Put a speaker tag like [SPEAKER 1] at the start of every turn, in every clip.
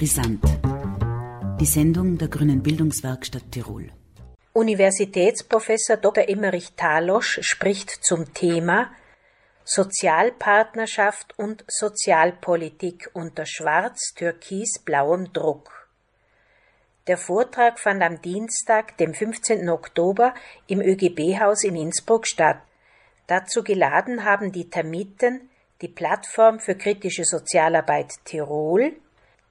[SPEAKER 1] Brisant. Die Sendung der Grünen Bildungswerkstatt Tirol.
[SPEAKER 2] Universitätsprofessor Dr. Emmerich Talosch spricht zum Thema Sozialpartnerschaft und Sozialpolitik unter schwarz-türkis-blauem Druck. Der Vortrag fand am Dienstag, dem 15. Oktober, im ÖGB-Haus in Innsbruck statt. Dazu geladen haben die Termiten, die Plattform für kritische Sozialarbeit Tirol,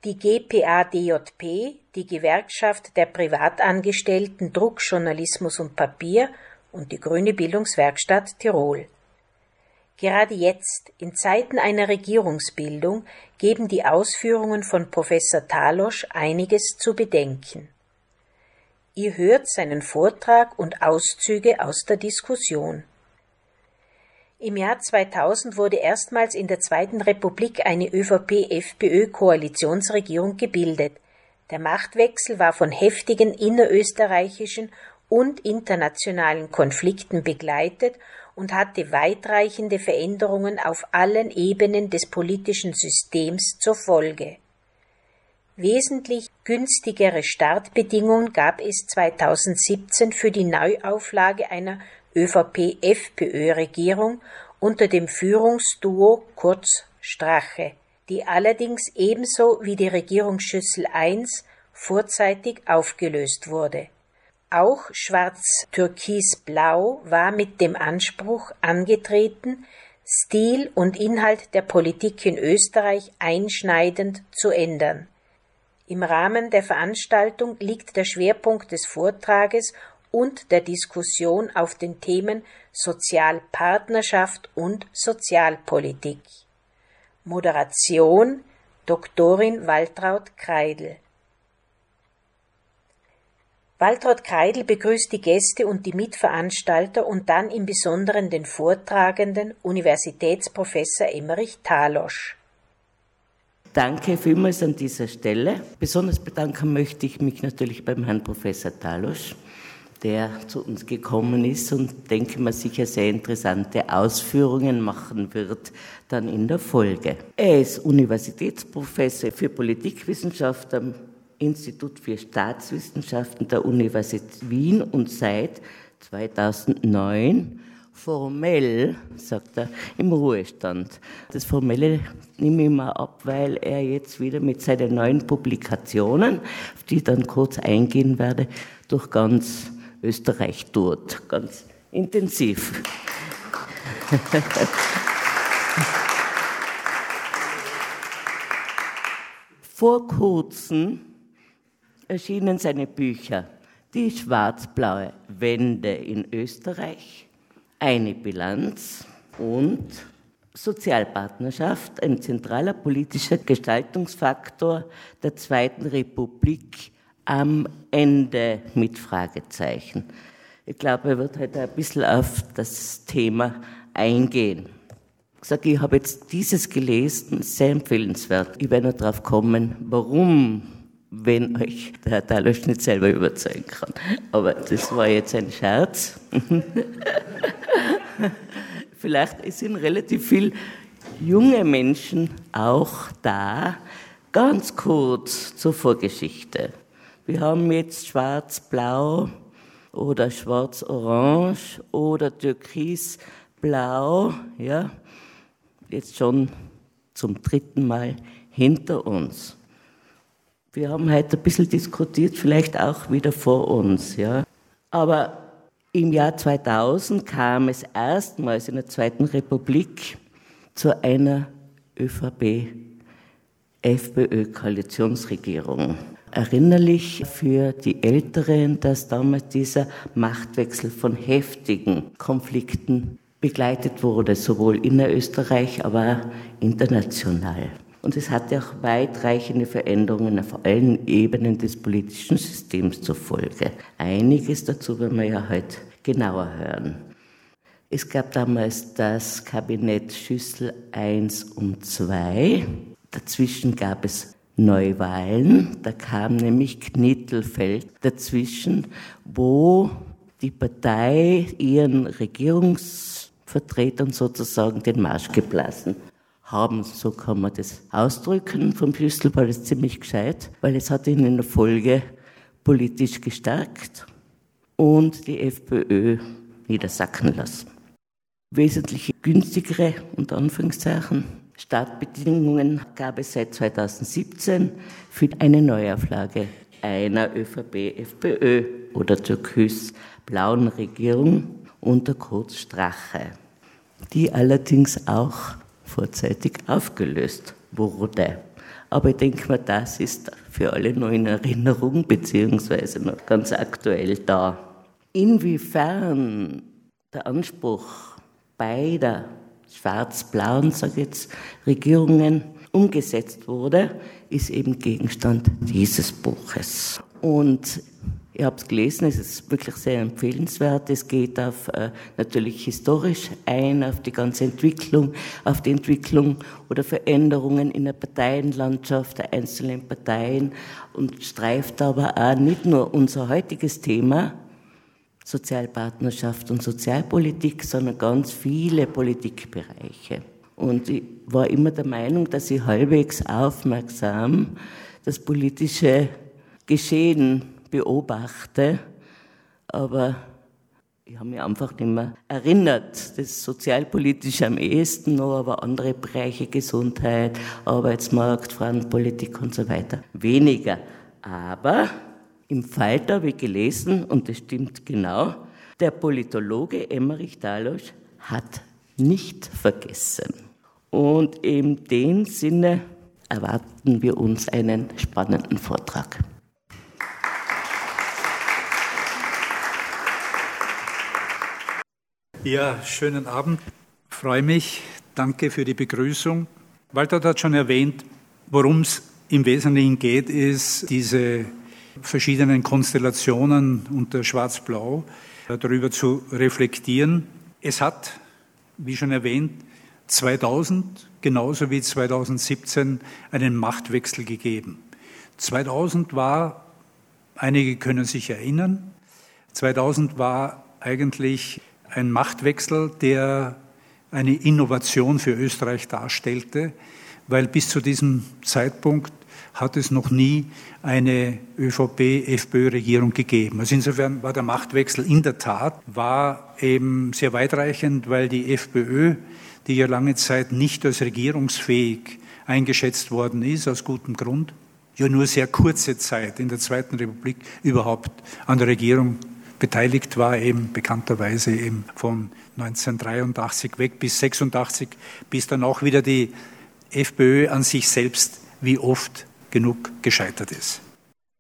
[SPEAKER 2] die GPA-DJP, die Gewerkschaft der Privatangestellten Druck, Journalismus und Papier und die Grüne Bildungswerkstatt Tirol. Gerade jetzt, in Zeiten einer Regierungsbildung, geben die Ausführungen von Professor Talosch einiges zu bedenken. Ihr hört seinen Vortrag und Auszüge aus der Diskussion. Im Jahr 2000 wurde erstmals in der Zweiten Republik eine ÖVP-FPÖ-Koalitionsregierung gebildet. Der Machtwechsel war von heftigen innerösterreichischen und internationalen Konflikten begleitet und hatte weitreichende Veränderungen auf allen Ebenen des politischen Systems zur Folge. Wesentlich günstigere Startbedingungen gab es 2017 für die Neuauflage einer ÖVP-FPÖ-Regierung unter dem Führungsduo Kurz Strache, die allerdings ebenso wie die Regierungsschüssel I vorzeitig aufgelöst wurde. Auch Schwarz-Türkis-Blau war mit dem Anspruch angetreten, Stil und Inhalt der Politik in Österreich einschneidend zu ändern. Im Rahmen der Veranstaltung liegt der Schwerpunkt des Vortrages und der Diskussion auf den Themen Sozialpartnerschaft und Sozialpolitik. Moderation Doktorin Waltraud Kreidel. Waltraud Kreidel begrüßt die Gäste und die Mitveranstalter und dann im Besonderen den Vortragenden Universitätsprofessor Emmerich Talosch.
[SPEAKER 3] Danke vielmals an dieser Stelle. Besonders bedanken möchte ich mich natürlich beim Herrn Professor Talosch der zu uns gekommen ist und denke mal sicher sehr interessante Ausführungen machen wird dann in der Folge. Er ist Universitätsprofessor für Politikwissenschaft am Institut für Staatswissenschaften der Universität Wien und seit 2009 formell, sagt er, im Ruhestand. Das Formelle nehme ich mal ab, weil er jetzt wieder mit seinen neuen Publikationen, auf die ich dann kurz eingehen werde, durch ganz Österreich tut, ganz intensiv. Vor kurzem erschienen seine Bücher Die schwarz-blaue Wende in Österreich, eine Bilanz und Sozialpartnerschaft, ein zentraler politischer Gestaltungsfaktor der Zweiten Republik am Ende mit Fragezeichen. Ich glaube, er wird heute ein bisschen auf das Thema eingehen. Ich sage, ich habe jetzt dieses gelesen, sehr empfehlenswert. Ich werde noch darauf kommen, warum, wenn euch der Herr Talosch nicht selber überzeugen kann. Aber das war jetzt ein Scherz. Vielleicht sind relativ viele junge Menschen auch da. Ganz kurz zur Vorgeschichte. Wir haben jetzt schwarz-blau oder schwarz-orange oder türkis-blau, ja, jetzt schon zum dritten Mal hinter uns. Wir haben heute ein bisschen diskutiert, vielleicht auch wieder vor uns, ja. Aber im Jahr 2000 kam es erstmals in der Zweiten Republik zu einer ÖVP-FPÖ-Koalitionsregierung erinnerlich für die Älteren, dass damals dieser Machtwechsel von heftigen Konflikten begleitet wurde, sowohl innerösterreich, aber international. Und es hatte auch weitreichende Veränderungen auf allen Ebenen des politischen Systems zur Folge. Einiges dazu werden wir ja heute genauer hören. Es gab damals das Kabinett Schüssel 1 und 2. Dazwischen gab es Neuwahlen. Da kam nämlich Knittelfeld dazwischen, wo die Partei ihren Regierungsvertretern sozusagen den Marsch geblasen haben, so kann man das ausdrücken. Vom Schüssel war das ziemlich gescheit, weil es hat ihn in der Folge politisch gestärkt und die FPÖ niedersacken lassen. Wesentlich günstigere, unter Anführungszeichen, Startbedingungen gab es seit 2017 für eine Neuauflage einer ÖVP-FPÖ oder türkis-blauen Regierung unter Kurz Strache, die allerdings auch vorzeitig aufgelöst wurde. Aber ich denke mal, das ist für alle noch in Erinnerung, beziehungsweise noch ganz aktuell da. Inwiefern der Anspruch beider schwarz-blauen, sage ich jetzt, Regierungen umgesetzt wurde, ist eben Gegenstand dieses Buches. Und Ihr habt es gelesen, es ist wirklich sehr empfehlenswert. Es geht auf äh, natürlich historisch ein, auf die ganze Entwicklung, auf die Entwicklung oder Veränderungen in der Parteienlandschaft der einzelnen Parteien und streift aber auch nicht nur unser heutiges Thema, Sozialpartnerschaft und Sozialpolitik, sondern ganz viele Politikbereiche. Und ich war immer der Meinung, dass ich halbwegs aufmerksam das politische Geschehen beobachte, aber ich habe mich einfach nicht mehr erinnert. Das ist sozialpolitisch am ehesten noch, aber andere Bereiche, Gesundheit, Arbeitsmarkt, Frauenpolitik und so weiter, weniger. Aber im Falter habe ich gelesen, und das stimmt genau, der Politologe Emmerich Dalosch hat nicht vergessen. Und in dem Sinne erwarten wir uns einen spannenden Vortrag.
[SPEAKER 4] Ja, schönen Abend. Freue mich. Danke für die Begrüßung. Walter hat schon erwähnt, worum es im Wesentlichen geht, ist diese verschiedenen Konstellationen unter Schwarz-Blau äh, darüber zu reflektieren. Es hat, wie schon erwähnt, 2000 genauso wie 2017 einen Machtwechsel gegeben. 2000 war, einige können sich erinnern, 2000 war eigentlich ein Machtwechsel, der eine Innovation für Österreich darstellte, weil bis zu diesem Zeitpunkt hat es noch nie eine ÖVP-FPÖ-Regierung gegeben. Also insofern war der Machtwechsel in der Tat, war eben sehr weitreichend, weil die FPÖ, die ja lange Zeit nicht als regierungsfähig eingeschätzt worden ist, aus gutem Grund, ja nur sehr kurze Zeit in der Zweiten Republik überhaupt an der Regierung beteiligt war, eben bekannterweise eben von 1983 weg bis 86, bis dann auch wieder die FPÖ an sich selbst wie oft genug gescheitert ist.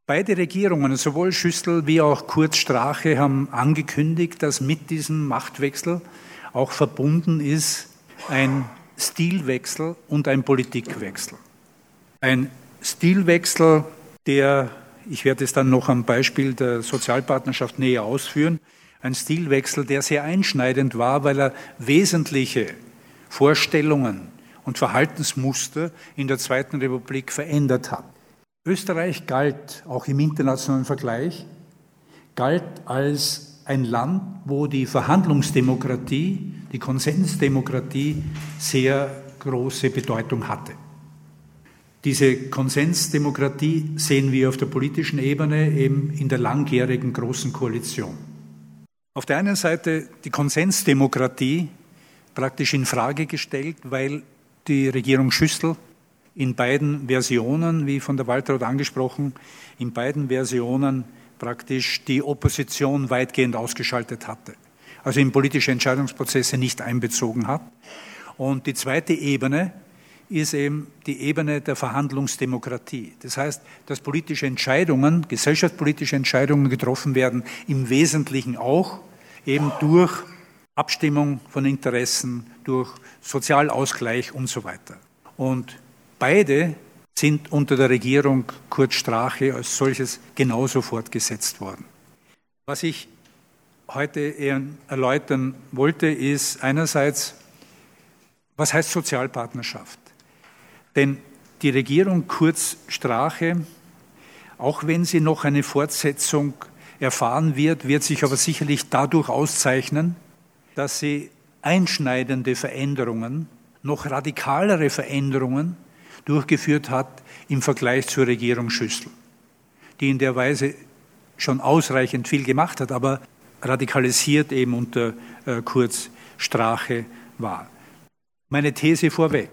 [SPEAKER 4] Beide Regierungen, sowohl Schüssel wie auch Kurz Strache, haben angekündigt, dass mit diesem Machtwechsel auch verbunden ist ein Stilwechsel und ein Politikwechsel. Ein Stilwechsel, der ich werde es dann noch am Beispiel der Sozialpartnerschaft näher ausführen. Ein Stilwechsel, der sehr einschneidend war, weil er wesentliche Vorstellungen und Verhaltensmuster in der Zweiten Republik verändert hat. Österreich galt auch im internationalen Vergleich, galt als ein Land, wo die Verhandlungsdemokratie, die Konsensdemokratie sehr große Bedeutung hatte. Diese Konsensdemokratie sehen wir auf der politischen Ebene eben in der langjährigen Großen Koalition. Auf der einen Seite die Konsensdemokratie praktisch in Frage gestellt, weil die Regierung Schüssel in beiden Versionen, wie von der Waltraud angesprochen, in beiden Versionen praktisch die Opposition weitgehend ausgeschaltet hatte, also in politische Entscheidungsprozesse nicht einbezogen hat. Und die zweite Ebene, ist eben die Ebene der Verhandlungsdemokratie. Das heißt, dass politische Entscheidungen, gesellschaftspolitische Entscheidungen getroffen werden, im Wesentlichen auch eben durch Abstimmung von Interessen, durch Sozialausgleich und so weiter. Und beide sind unter der Regierung Kurt Strache als solches genauso fortgesetzt worden. Was ich heute erläutern wollte, ist einerseits, was heißt Sozialpartnerschaft? Denn die Regierung Kurz Strache, auch wenn sie noch eine Fortsetzung erfahren wird, wird sich aber sicherlich dadurch auszeichnen, dass sie einschneidende Veränderungen noch radikalere Veränderungen durchgeführt hat im Vergleich zur Regierung Schüssel, die in der Weise schon ausreichend viel gemacht hat, aber radikalisiert eben unter äh, Kurz Strache war. Meine These vorweg,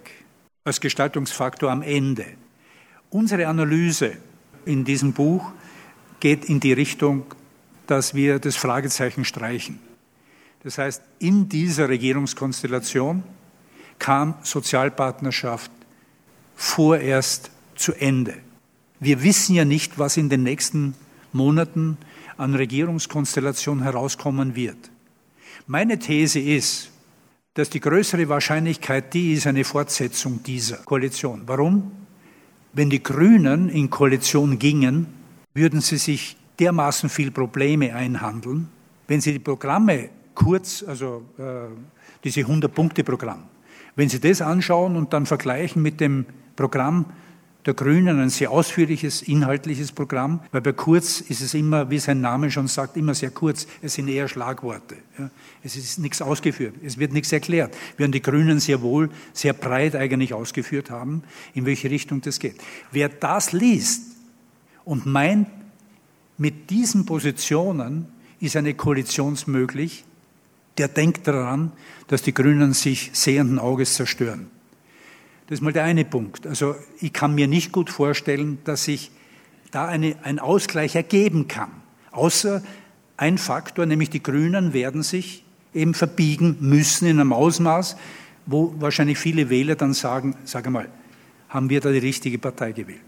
[SPEAKER 4] als Gestaltungsfaktor am Ende. Unsere Analyse in diesem Buch geht in die Richtung, dass wir das Fragezeichen streichen. Das heißt, in dieser Regierungskonstellation kam Sozialpartnerschaft vorerst zu Ende. Wir wissen ja nicht, was in den nächsten Monaten an Regierungskonstellation herauskommen wird. Meine These ist, dass die größere Wahrscheinlichkeit die ist eine Fortsetzung dieser Koalition. Warum? Wenn die Grünen in Koalition gingen, würden sie sich dermaßen viel Probleme einhandeln. Wenn sie die Programme kurz, also äh, diese 100-Punkte-Programm, wenn Sie das anschauen und dann vergleichen mit dem Programm der Grünen, ein sehr ausführliches, inhaltliches Programm, weil bei Kurz ist es immer, wie sein Name schon sagt, immer sehr kurz. Es sind eher Schlagworte. Ja. Es ist nichts ausgeführt. Es wird nichts erklärt. Während die Grünen sehr wohl, sehr breit eigentlich ausgeführt haben, in welche Richtung das geht. Wer das liest und meint, mit diesen Positionen ist eine Koalition möglich, der denkt daran, dass die Grünen sich sehenden Auges zerstören. Das ist mal der eine Punkt. Also ich kann mir nicht gut vorstellen, dass sich da eine, ein Ausgleich ergeben kann. Außer ein Faktor, nämlich die Grünen werden sich eben verbiegen müssen in einem Ausmaß, wo wahrscheinlich viele Wähler dann sagen, sage mal, haben wir da die richtige Partei gewählt?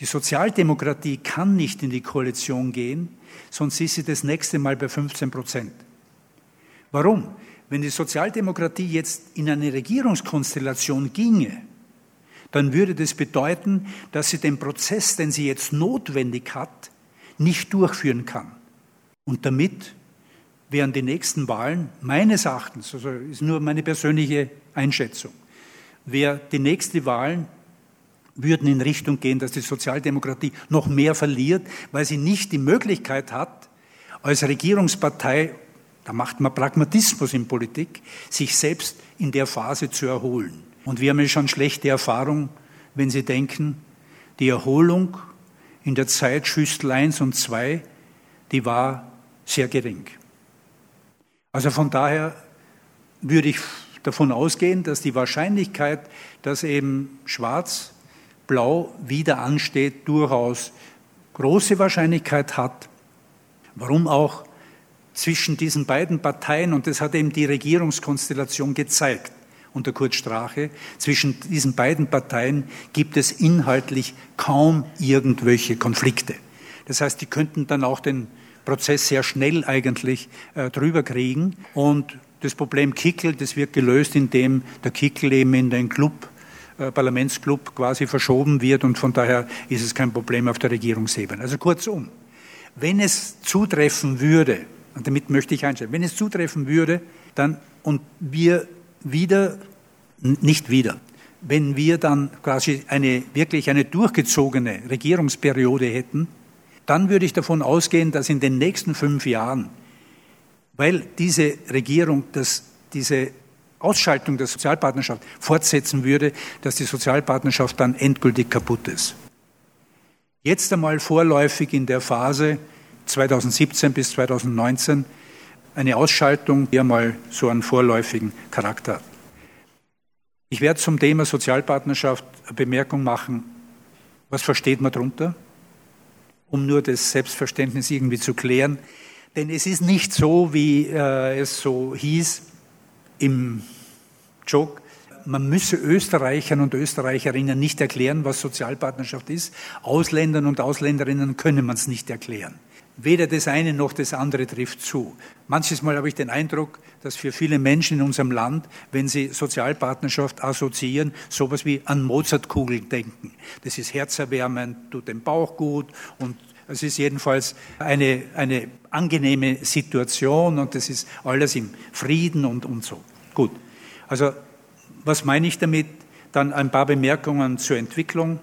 [SPEAKER 4] Die Sozialdemokratie kann nicht in die Koalition gehen, sonst ist sie das nächste Mal bei 15 Prozent. Warum? Wenn die Sozialdemokratie jetzt in eine Regierungskonstellation ginge, dann würde das bedeuten, dass sie den Prozess, den sie jetzt notwendig hat, nicht durchführen kann. Und damit wären die nächsten Wahlen meines Erachtens, also ist nur meine persönliche Einschätzung, wäre die nächsten Wahlen würden in Richtung gehen, dass die Sozialdemokratie noch mehr verliert, weil sie nicht die Möglichkeit hat, als Regierungspartei da macht man Pragmatismus in Politik, sich selbst in der Phase zu erholen. Und wir haben ja schon schlechte Erfahrung, wenn Sie denken, die Erholung in der Zeit Schüssel 1 und 2, die war sehr gering. Also von daher würde ich davon ausgehen, dass die Wahrscheinlichkeit, dass eben Schwarz-Blau wieder ansteht, durchaus große Wahrscheinlichkeit hat. Warum auch? Zwischen diesen beiden Parteien, und das hat eben die Regierungskonstellation gezeigt unter Kurt Strache, zwischen diesen beiden Parteien gibt es inhaltlich kaum irgendwelche Konflikte. Das heißt, die könnten dann auch den Prozess sehr schnell eigentlich äh, drüber kriegen. Und das Problem Kickel, das wird gelöst, indem der Kickel eben in den Club, äh, Parlamentsclub quasi verschoben wird und von daher ist es kein Problem auf der Regierungsebene. Also kurzum, wenn es zutreffen würde, und damit möchte ich einstellen. Wenn es zutreffen würde, dann und wir wieder, nicht wieder, wenn wir dann quasi eine wirklich eine durchgezogene Regierungsperiode hätten, dann würde ich davon ausgehen, dass in den nächsten fünf Jahren, weil diese Regierung das, diese Ausschaltung der Sozialpartnerschaft fortsetzen würde, dass die Sozialpartnerschaft dann endgültig kaputt ist. Jetzt einmal vorläufig in der Phase, 2017 bis 2019 eine Ausschaltung, die einmal so einen vorläufigen Charakter hat. Ich werde zum Thema Sozialpartnerschaft eine Bemerkung machen. Was versteht man darunter? Um nur das Selbstverständnis irgendwie zu klären. Denn es ist nicht so, wie äh, es so hieß im Joke, man müsse Österreichern und Österreicherinnen nicht erklären, was Sozialpartnerschaft ist. Ausländern und Ausländerinnen können man es nicht erklären. Weder das eine noch das andere trifft zu. Manches Mal habe ich den Eindruck, dass für viele Menschen in unserem Land, wenn sie Sozialpartnerschaft assoziieren, sowas wie an Mozartkugeln denken. Das ist herzerwärmend, tut dem Bauch gut und es ist jedenfalls eine, eine angenehme Situation und das ist alles im Frieden und, und so. Gut. Also, was meine ich damit? Dann ein paar Bemerkungen zur Entwicklung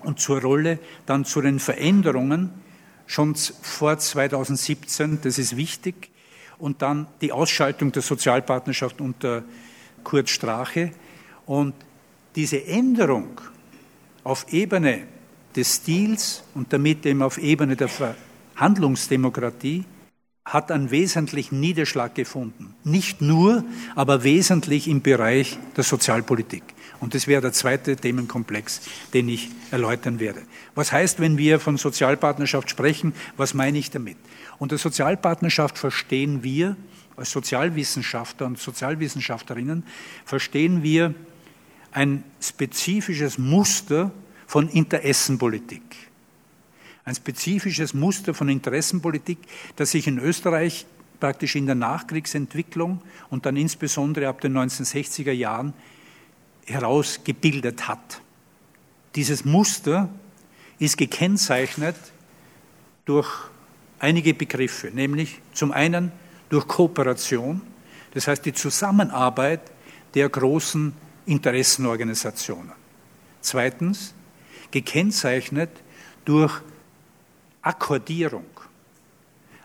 [SPEAKER 4] und zur Rolle, dann zu den Veränderungen, schon vor 2017, das ist wichtig, und dann die Ausschaltung der Sozialpartnerschaft unter Kurt Strache. Und diese Änderung auf Ebene des Stils und damit eben auf Ebene der Verhandlungsdemokratie hat einen wesentlichen Niederschlag gefunden. Nicht nur, aber wesentlich im Bereich der Sozialpolitik. Und das wäre der zweite Themenkomplex, den ich erläutern werde. Was heißt, wenn wir von Sozialpartnerschaft sprechen? Was meine ich damit? Unter Sozialpartnerschaft verstehen wir, als Sozialwissenschaftler und Sozialwissenschaftlerinnen, verstehen wir ein spezifisches Muster von Interessenpolitik ein spezifisches Muster von Interessenpolitik, das sich in Österreich praktisch in der Nachkriegsentwicklung und dann insbesondere ab den 1960er Jahren herausgebildet hat. Dieses Muster ist gekennzeichnet durch einige Begriffe, nämlich zum einen durch Kooperation, das heißt die Zusammenarbeit der großen Interessenorganisationen. Zweitens gekennzeichnet durch Akkordierung.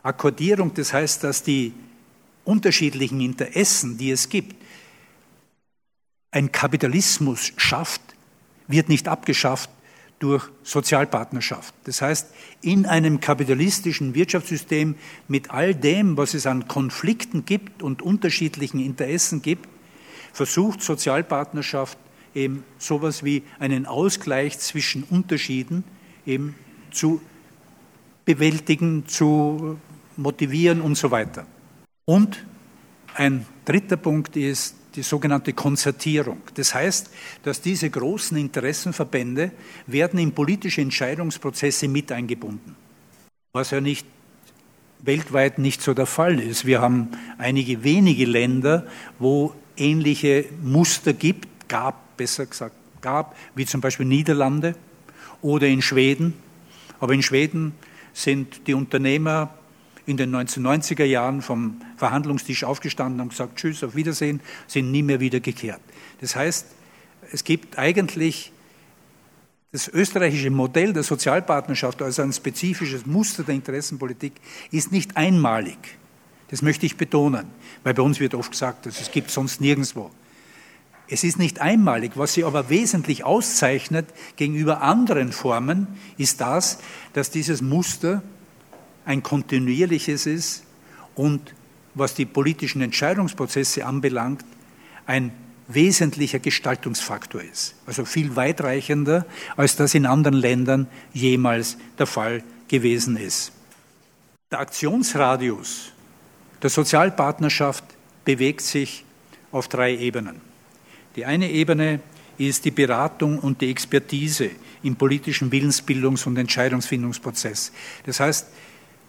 [SPEAKER 4] Akkordierung, das heißt, dass die unterschiedlichen Interessen, die es gibt, ein Kapitalismus schafft, wird nicht abgeschafft durch Sozialpartnerschaft. Das heißt, in einem kapitalistischen Wirtschaftssystem mit all dem, was es an Konflikten gibt und unterschiedlichen Interessen gibt, versucht Sozialpartnerschaft eben sowas wie einen Ausgleich zwischen Unterschieden eben zu bewältigen, zu motivieren und so weiter. Und ein dritter Punkt ist die sogenannte Konzertierung. Das heißt, dass diese großen Interessenverbände werden in politische Entscheidungsprozesse mit eingebunden, was ja nicht weltweit nicht so der Fall ist. Wir haben einige wenige Länder, wo ähnliche Muster gibt, gab, besser gesagt, gab, wie zum Beispiel Niederlande oder in Schweden. Aber in Schweden sind die Unternehmer in den 1990er Jahren vom Verhandlungstisch aufgestanden und gesagt, tschüss, auf Wiedersehen, sind nie mehr wiedergekehrt. Das heißt, es gibt eigentlich das österreichische Modell der Sozialpartnerschaft, also ein spezifisches Muster der Interessenpolitik, ist nicht einmalig. Das möchte ich betonen, weil bei uns wird oft gesagt, dass es gibt sonst nirgendwo. Es ist nicht einmalig. Was sie aber wesentlich auszeichnet gegenüber anderen Formen, ist das, dass dieses Muster ein kontinuierliches ist und was die politischen Entscheidungsprozesse anbelangt, ein wesentlicher Gestaltungsfaktor ist. Also viel weitreichender, als das in anderen Ländern jemals der Fall gewesen ist. Der Aktionsradius der Sozialpartnerschaft bewegt sich auf drei Ebenen. Die eine Ebene ist die Beratung und die Expertise im politischen Willensbildungs- und Entscheidungsfindungsprozess. Das heißt,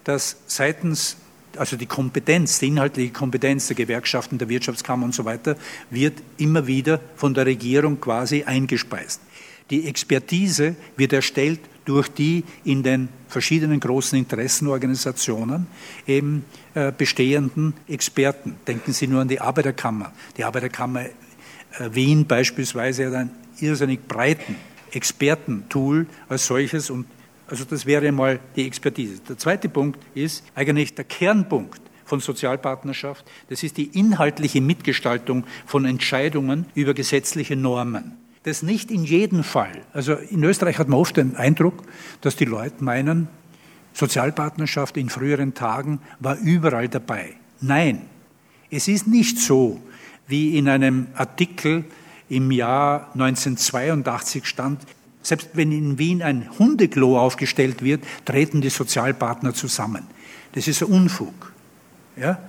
[SPEAKER 4] dass seitens, also die Kompetenz, die inhaltliche Kompetenz der Gewerkschaften, der Wirtschaftskammer und so weiter, wird immer wieder von der Regierung quasi eingespeist. Die Expertise wird erstellt durch die in den verschiedenen großen Interessenorganisationen eben äh, bestehenden Experten. Denken Sie nur an die Arbeiterkammer. Die Arbeiterkammer äh, Wien beispielsweise hat einen irrsinnig breiten Expertentool als solches und also das wäre mal die Expertise. Der zweite Punkt ist eigentlich der Kernpunkt von Sozialpartnerschaft. Das ist die inhaltliche Mitgestaltung von Entscheidungen über gesetzliche Normen. Das nicht in jedem Fall. Also in Österreich hat man oft den Eindruck, dass die Leute meinen, Sozialpartnerschaft in früheren Tagen war überall dabei. Nein, es ist nicht so, wie in einem Artikel im Jahr 1982 stand, selbst wenn in Wien ein Hundeklo aufgestellt wird, treten die Sozialpartner zusammen. Das ist ein Unfug. Ja?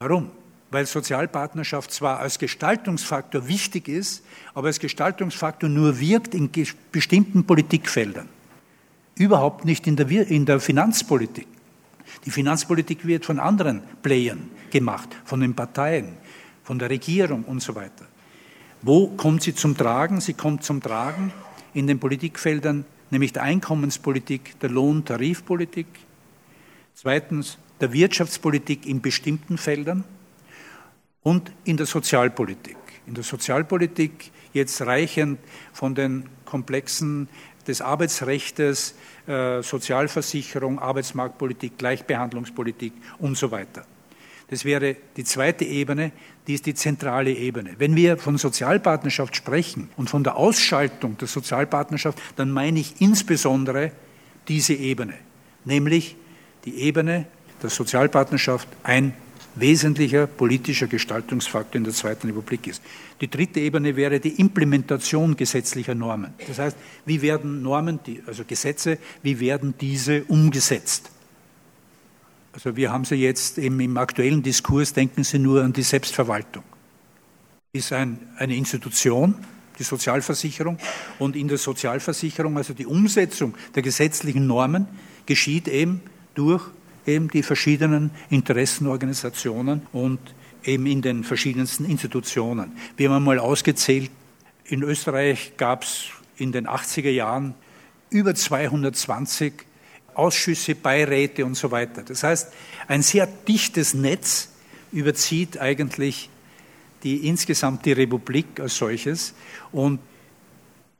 [SPEAKER 4] Warum? Weil Sozialpartnerschaft zwar als Gestaltungsfaktor wichtig ist, aber als Gestaltungsfaktor nur wirkt in bestimmten Politikfeldern. Überhaupt nicht in der, in der Finanzpolitik. Die Finanzpolitik wird von anderen Playern gemacht, von den Parteien, von der Regierung und so weiter. Wo kommt sie zum Tragen? Sie kommt zum Tragen in den Politikfeldern, nämlich der Einkommenspolitik, der Lohntarifpolitik, zweitens der Wirtschaftspolitik in bestimmten Feldern und in der Sozialpolitik. In der Sozialpolitik jetzt reichend von den Komplexen des Arbeitsrechts, äh, Sozialversicherung, Arbeitsmarktpolitik, Gleichbehandlungspolitik und so weiter. Das wäre die zweite Ebene, die ist die zentrale Ebene. Wenn wir von Sozialpartnerschaft sprechen und von der Ausschaltung der Sozialpartnerschaft, dann meine ich insbesondere diese Ebene, nämlich die Ebene der Sozialpartnerschaft ein wesentlicher politischer Gestaltungsfaktor in der Zweiten Republik ist. Die dritte Ebene wäre die Implementation gesetzlicher Normen. Das heißt, wie werden Normen, also Gesetze, wie werden diese umgesetzt? Also wir haben sie jetzt im, im aktuellen Diskurs, denken Sie nur an die Selbstverwaltung. Ist ein, eine Institution, die Sozialversicherung, und in der Sozialversicherung, also die Umsetzung der gesetzlichen Normen, geschieht eben durch eben die verschiedenen Interessenorganisationen und eben in den verschiedensten Institutionen. Wir haben einmal ausgezählt, in Österreich gab es in den 80er Jahren über 220 Ausschüsse, Beiräte und so weiter. Das heißt, ein sehr dichtes Netz überzieht eigentlich die insgesamt die Republik als solches und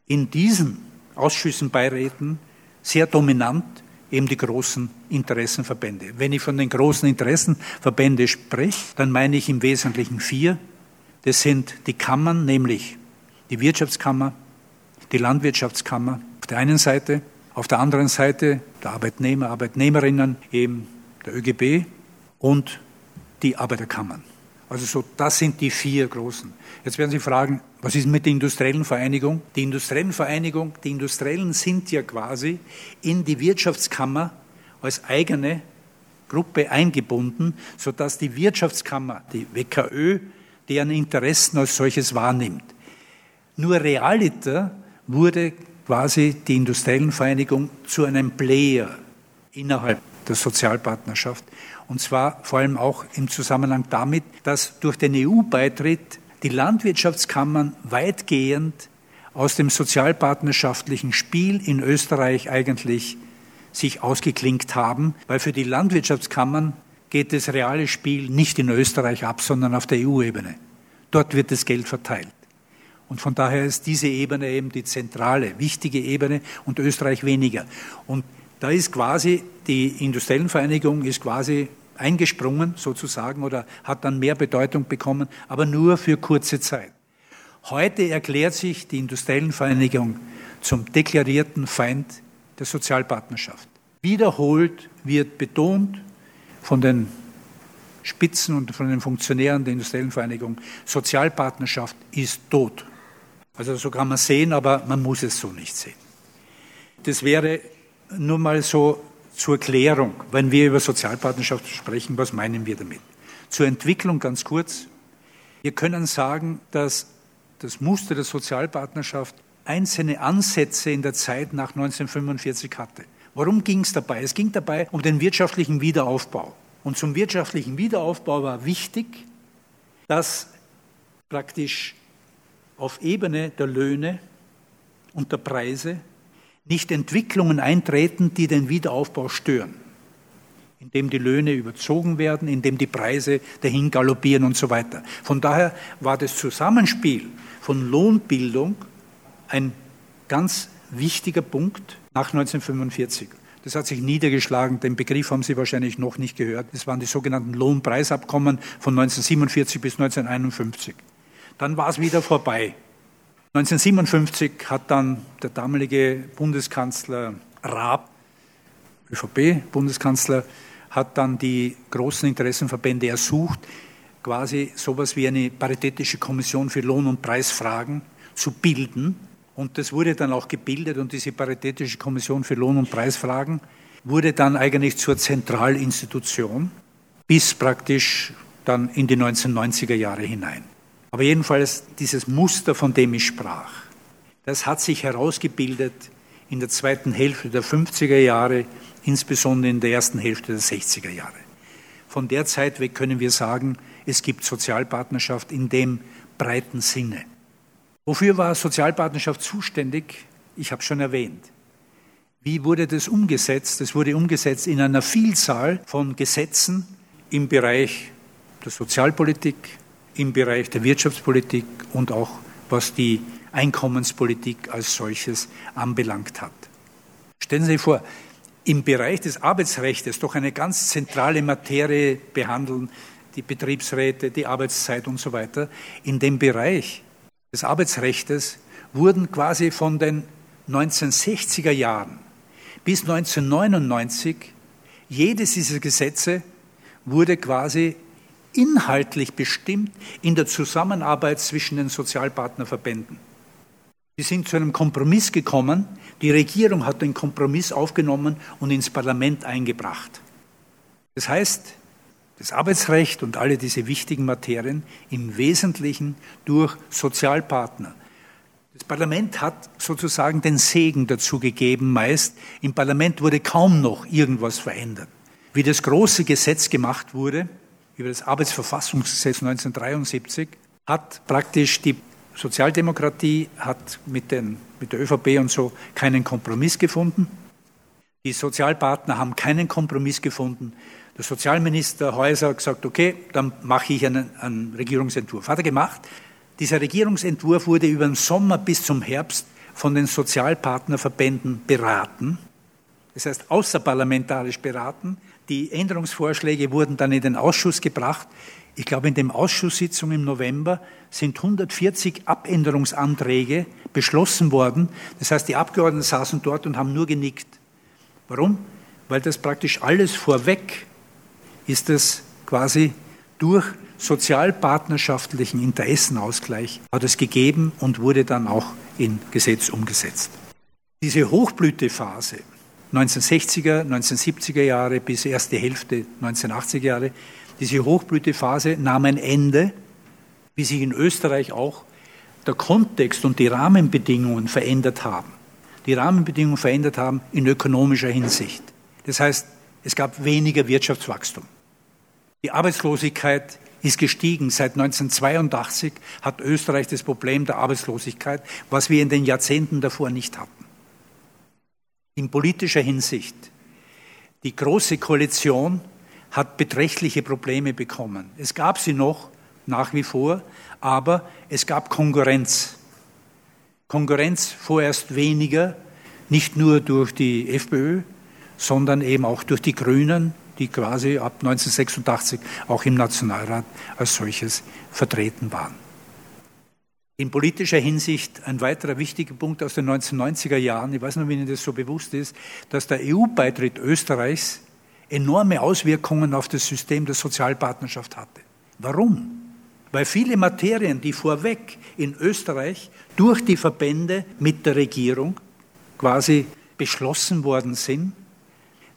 [SPEAKER 4] in diesen Ausschüssen, Beiräten sehr dominant eben die großen Interessenverbände. Wenn ich von den großen Interessenverbänden spreche, dann meine ich im Wesentlichen vier. Das sind die Kammern, nämlich die Wirtschaftskammer, die Landwirtschaftskammer auf der einen Seite, auf der anderen Seite der Arbeitnehmer, Arbeitnehmerinnen, eben der ÖGB und die Arbeiterkammern. Also so, das sind die vier großen. Jetzt werden Sie fragen, was ist mit der industriellen Vereinigung? Die industriellen Vereinigung, die Industriellen sind ja quasi in die Wirtschaftskammer als eigene Gruppe eingebunden, sodass die Wirtschaftskammer, die WKÖ, deren Interessen als solches wahrnimmt. Nur realiter wurde quasi die industriellen Vereinigung zu einem Player innerhalb der Sozialpartnerschaft. Und zwar vor allem auch im Zusammenhang damit, dass durch den EU-Beitritt die Landwirtschaftskammern weitgehend aus dem sozialpartnerschaftlichen Spiel in Österreich eigentlich sich ausgeklinkt haben, weil für die Landwirtschaftskammern geht das reale Spiel nicht in Österreich ab, sondern auf der EU-Ebene. Dort wird das Geld verteilt. Und von daher ist diese Ebene eben die zentrale, wichtige Ebene und Österreich weniger. Und da ist quasi die Industriellenvereinigung ist quasi eingesprungen sozusagen oder hat dann mehr Bedeutung bekommen, aber nur für kurze Zeit. Heute erklärt sich die Industriellenvereinigung zum deklarierten Feind der Sozialpartnerschaft. Wiederholt wird betont von den Spitzen und von den Funktionären der Industriellenvereinigung, Sozialpartnerschaft ist tot. Also so kann man sehen, aber man muss es so nicht sehen. Das wäre nur mal so zur Klärung, wenn wir über Sozialpartnerschaft sprechen, was meinen wir damit? Zur Entwicklung ganz kurz. Wir können sagen, dass das Muster der Sozialpartnerschaft einzelne Ansätze in der Zeit nach 1945 hatte. Worum ging es dabei? Es ging dabei um den wirtschaftlichen Wiederaufbau. Und zum wirtschaftlichen Wiederaufbau war wichtig, dass praktisch auf Ebene der Löhne und der Preise nicht Entwicklungen eintreten, die den Wiederaufbau stören, indem die Löhne überzogen werden, indem die Preise dahin galoppieren und so weiter. Von daher war das Zusammenspiel von Lohnbildung ein ganz wichtiger Punkt nach 1945. Das hat sich niedergeschlagen, den Begriff haben Sie wahrscheinlich noch nicht gehört. Das waren die sogenannten Lohnpreisabkommen von 1947 bis 1951. Dann war es wieder vorbei. 1957 hat dann der damalige Bundeskanzler Raab, ÖVP-Bundeskanzler, hat dann die großen Interessenverbände ersucht, quasi sowas wie eine paritätische Kommission für Lohn- und Preisfragen zu bilden. Und das wurde dann auch gebildet und diese paritätische Kommission für Lohn- und Preisfragen wurde dann eigentlich zur Zentralinstitution bis praktisch dann in die 1990er Jahre hinein. Aber jedenfalls dieses Muster, von dem ich sprach, das hat sich herausgebildet in der zweiten Hälfte der 50er Jahre, insbesondere in der ersten Hälfte der 60er Jahre. Von der Zeit weg können wir sagen, es gibt Sozialpartnerschaft in dem breiten Sinne. Wofür war Sozialpartnerschaft zuständig? Ich habe schon erwähnt. Wie wurde das umgesetzt? Es wurde umgesetzt in einer Vielzahl von Gesetzen im Bereich der Sozialpolitik, im Bereich der Wirtschaftspolitik und auch was die Einkommenspolitik als solches anbelangt hat. Stellen Sie sich vor, im Bereich des Arbeitsrechts doch eine ganz zentrale Materie behandeln, die Betriebsräte, die Arbeitszeit und so weiter. In dem Bereich des Arbeitsrechts wurden quasi von den 1960er Jahren bis 1999 jedes dieser Gesetze wurde quasi inhaltlich bestimmt in der Zusammenarbeit zwischen den Sozialpartnerverbänden. Sie sind zu einem Kompromiss gekommen. Die Regierung hat den Kompromiss aufgenommen und ins Parlament eingebracht. Das heißt, das Arbeitsrecht und alle diese wichtigen Materien im Wesentlichen durch Sozialpartner. Das Parlament hat sozusagen den Segen dazu gegeben, meist. Im Parlament wurde kaum noch irgendwas verändert. Wie das große Gesetz gemacht wurde, über das Arbeitsverfassungsgesetz 1973, hat praktisch die Sozialdemokratie hat mit, den, mit der ÖVP und so keinen Kompromiss gefunden. Die Sozialpartner haben keinen Kompromiss gefunden. Der Sozialminister Häuser hat gesagt, okay, dann mache ich einen, einen Regierungsentwurf. Hat er gemacht. Dieser Regierungsentwurf wurde über den Sommer bis zum Herbst von den Sozialpartnerverbänden beraten. Das heißt, außerparlamentarisch beraten. Die Änderungsvorschläge wurden dann in den Ausschuss gebracht. Ich glaube, in dem Ausschusssitzung im November sind 140 Abänderungsanträge beschlossen worden. Das heißt, die Abgeordneten saßen dort und haben nur genickt. Warum? Weil das praktisch alles vorweg ist es quasi durch sozialpartnerschaftlichen Interessenausgleich hat es gegeben und wurde dann auch in Gesetz umgesetzt. Diese Hochblütephase 1960er, 1970er Jahre bis erste Hälfte 1980er Jahre, diese Hochblütephase nahm ein Ende, wie sich in Österreich auch der Kontext und die Rahmenbedingungen verändert haben. Die Rahmenbedingungen verändert haben in ökonomischer Hinsicht. Das heißt, es gab weniger Wirtschaftswachstum. Die Arbeitslosigkeit ist gestiegen. Seit 1982 hat Österreich das Problem der Arbeitslosigkeit, was wir in den Jahrzehnten davor nicht hatten. In politischer Hinsicht. Die Große Koalition hat beträchtliche Probleme bekommen. Es gab sie noch nach wie vor, aber es gab Konkurrenz. Konkurrenz vorerst weniger, nicht nur durch die FPÖ, sondern eben auch durch die Grünen, die quasi ab 1986 auch im Nationalrat als solches vertreten waren. In politischer Hinsicht ein weiterer wichtiger Punkt aus den 1990er Jahren, ich weiß nicht, ob Ihnen das so bewusst ist, dass der EU-Beitritt Österreichs enorme Auswirkungen auf das System der Sozialpartnerschaft hatte. Warum? Weil viele Materien, die vorweg in Österreich durch die Verbände mit der Regierung quasi beschlossen worden sind,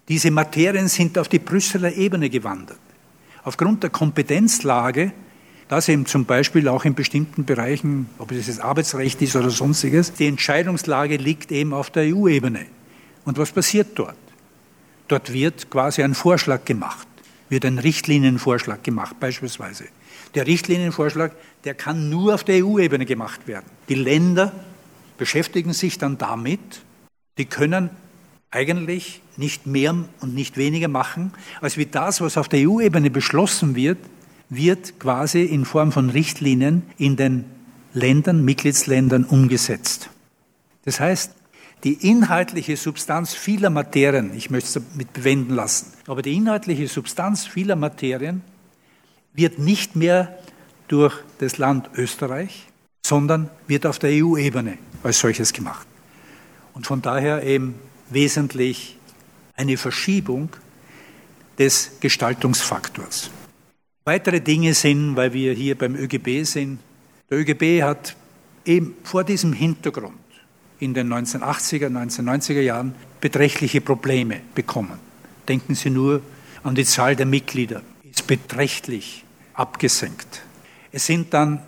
[SPEAKER 4] diese Materien sind auf die Brüsseler Ebene gewandert. Aufgrund der Kompetenzlage, dass eben zum Beispiel auch in bestimmten Bereichen, ob es das Arbeitsrecht ist oder sonstiges, die Entscheidungslage liegt eben auf der EU-Ebene. Und was passiert dort? Dort wird quasi ein Vorschlag gemacht, wird ein Richtlinienvorschlag gemacht beispielsweise. Der Richtlinienvorschlag, der kann nur auf der EU-Ebene gemacht werden. Die Länder beschäftigen sich dann damit, die können eigentlich nicht mehr und nicht weniger machen, als wie das, was auf der EU-Ebene beschlossen wird, wird quasi in Form von Richtlinien in den Ländern, Mitgliedsländern umgesetzt. Das heißt, die inhaltliche Substanz vieler Materien, ich möchte es damit bewenden lassen, aber die inhaltliche Substanz vieler Materien wird nicht mehr durch das Land Österreich, sondern wird auf der EU-Ebene als solches gemacht. Und von daher eben wesentlich eine Verschiebung des Gestaltungsfaktors. Weitere Dinge sind, weil wir hier beim ÖGB sind, der ÖGB hat eben vor diesem Hintergrund in den 1980er, 1990er Jahren beträchtliche Probleme bekommen. Denken Sie nur an die Zahl der Mitglieder, ist beträchtlich abgesenkt. Es sind dann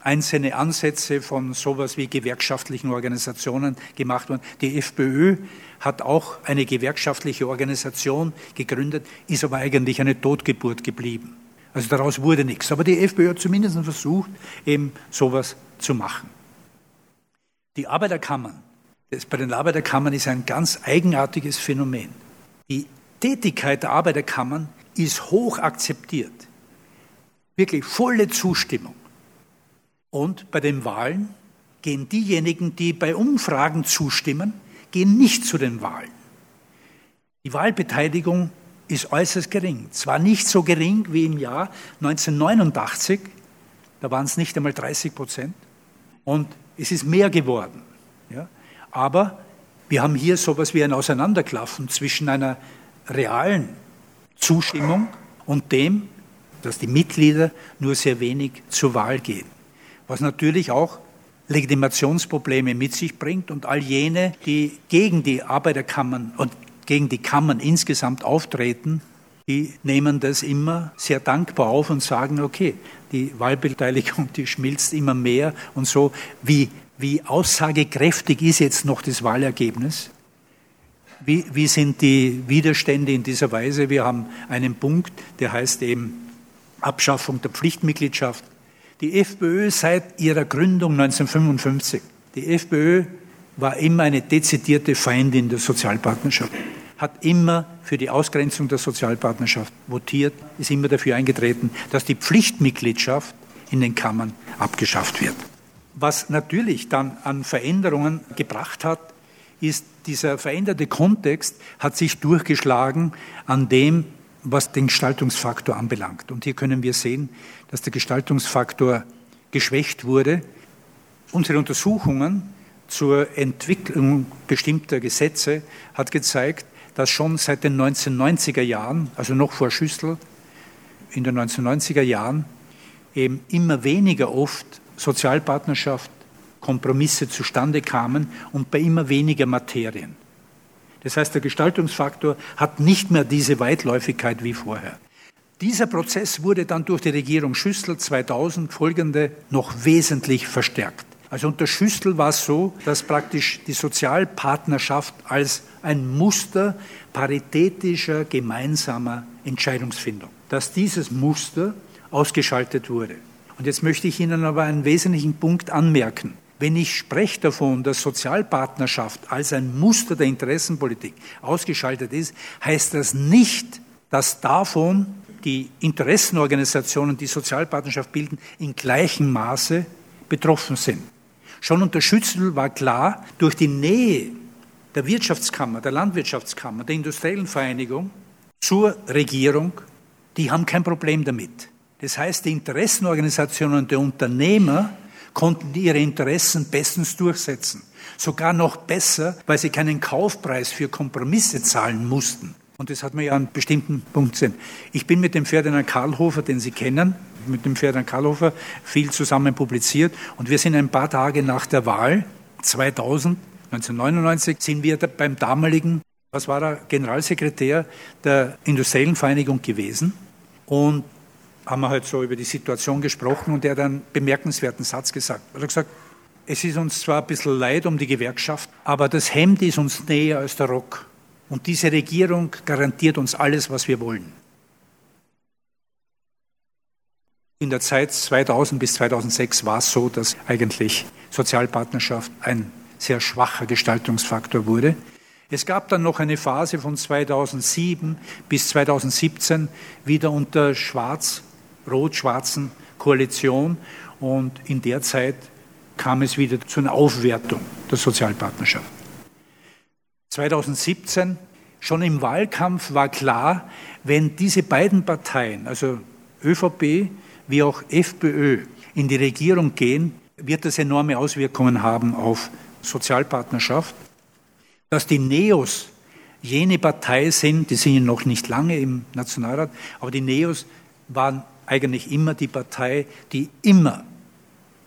[SPEAKER 4] einzelne Ansätze von sowas wie gewerkschaftlichen Organisationen gemacht worden. Die FPÖ hat auch eine gewerkschaftliche Organisation gegründet, ist aber eigentlich eine Totgeburt geblieben. Also daraus wurde nichts. Aber die FPÖ hat zumindest versucht, eben sowas zu machen. Die Arbeiterkammern, das bei den Arbeiterkammern ist ein ganz eigenartiges Phänomen. Die Tätigkeit der Arbeiterkammern ist hoch akzeptiert. Wirklich volle Zustimmung. Und bei den Wahlen gehen diejenigen, die bei Umfragen zustimmen, gehen nicht zu den Wahlen. Die Wahlbeteiligung ist äußerst gering. Zwar nicht so gering wie im Jahr 1989, da waren es nicht einmal 30 Prozent, und es ist mehr geworden. Ja? Aber wir haben hier so etwas wie ein Auseinanderklaffen zwischen einer realen Zustimmung und dem, dass die Mitglieder nur sehr wenig zur Wahl gehen. Was natürlich auch Legitimationsprobleme mit sich bringt und all jene, die gegen die Arbeiterkammern und gegen die Kammern insgesamt auftreten, die nehmen das immer sehr dankbar auf und sagen, okay, die Wahlbeteiligung, die schmilzt immer mehr und so, wie, wie aussagekräftig ist jetzt noch das Wahlergebnis? Wie, wie sind die Widerstände in dieser Weise? Wir haben einen Punkt, der heißt eben Abschaffung der Pflichtmitgliedschaft. Die FPÖ seit ihrer Gründung 1955, die FPÖ war immer eine dezidierte Feindin der Sozialpartnerschaft, hat immer für die Ausgrenzung der Sozialpartnerschaft votiert, ist immer dafür eingetreten, dass die Pflichtmitgliedschaft in den Kammern abgeschafft wird. Was natürlich dann an Veränderungen gebracht hat, ist dieser veränderte Kontext hat sich durchgeschlagen an dem, was den Gestaltungsfaktor anbelangt. Und hier können wir sehen, dass der Gestaltungsfaktor geschwächt wurde. Unsere Untersuchungen zur Entwicklung bestimmter Gesetze hat gezeigt, dass schon seit den 1990er Jahren, also noch vor Schüssel, in den 1990er Jahren eben immer weniger oft Sozialpartnerschaft, Kompromisse zustande kamen und bei immer weniger Materien. Das heißt, der Gestaltungsfaktor hat nicht mehr diese Weitläufigkeit wie vorher. Dieser Prozess wurde dann durch die Regierung Schüssel 2000 folgende noch wesentlich verstärkt. Also unter Schüssel war es so, dass praktisch die Sozialpartnerschaft als ein Muster paritätischer gemeinsamer Entscheidungsfindung, dass dieses Muster ausgeschaltet wurde. Und jetzt möchte ich Ihnen aber einen wesentlichen Punkt anmerken. Wenn ich spreche davon, dass Sozialpartnerschaft als ein Muster der Interessenpolitik ausgeschaltet ist, heißt das nicht, dass davon die Interessenorganisationen, die Sozialpartnerschaft bilden, in gleichem Maße betroffen sind. Schon unter Schützel war klar, durch die Nähe der Wirtschaftskammer, der Landwirtschaftskammer, der industriellen Vereinigung zur Regierung, die haben kein Problem damit. Das heißt, die Interessenorganisationen der Unternehmer konnten ihre Interessen bestens durchsetzen. Sogar noch besser, weil sie keinen Kaufpreis für Kompromisse zahlen mussten. Und das hat man ja an bestimmten Punkten gesehen. Ich bin mit dem Ferdinand Karlhofer, den Sie kennen, mit dem Ferdinand Karlhofer viel zusammen publiziert. Und wir sind ein paar Tage nach der Wahl 2000, 1999, sind wir beim damaligen, was war er, Generalsekretär der Industriellen Vereinigung gewesen. Und haben wir halt so über die Situation gesprochen und er hat einen bemerkenswerten Satz gesagt. Er hat gesagt, es ist uns zwar ein bisschen leid um die Gewerkschaft, aber das Hemd ist uns näher als der Rock. Und diese Regierung garantiert uns alles, was wir wollen. In der Zeit 2000 bis 2006 war es so, dass eigentlich Sozialpartnerschaft ein sehr schwacher Gestaltungsfaktor wurde. Es gab dann noch eine Phase von 2007 bis 2017 wieder unter Schwarz rot-schwarzen Koalition und in der Zeit kam es wieder zu einer Aufwertung der Sozialpartnerschaft. 2017, schon im Wahlkampf war klar, wenn diese beiden Parteien, also ÖVP wie auch FPÖ, in die Regierung gehen, wird das enorme Auswirkungen haben auf Sozialpartnerschaft. Dass die Neos jene Partei sind, die sind noch nicht lange im Nationalrat, aber die Neos waren eigentlich immer die Partei, die immer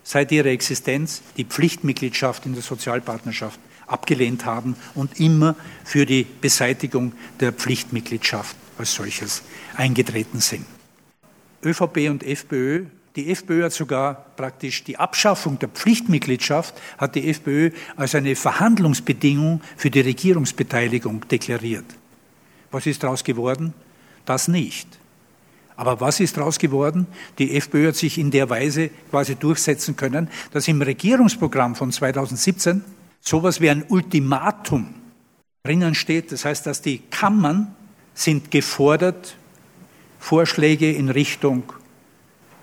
[SPEAKER 4] seit ihrer Existenz die Pflichtmitgliedschaft in der Sozialpartnerschaft abgelehnt haben und immer für die Beseitigung der Pflichtmitgliedschaft als solches eingetreten sind. ÖVP und FPÖ, die FPÖ hat sogar praktisch die Abschaffung der Pflichtmitgliedschaft, hat die FPÖ als eine Verhandlungsbedingung für die Regierungsbeteiligung deklariert. Was ist daraus geworden? Das nicht. Aber was ist daraus geworden? Die FPÖ hat sich in der Weise quasi durchsetzen können, dass im Regierungsprogramm von 2017 sowas wie ein Ultimatum drinnen steht. Das heißt, dass die Kammern sind gefordert, Vorschläge in Richtung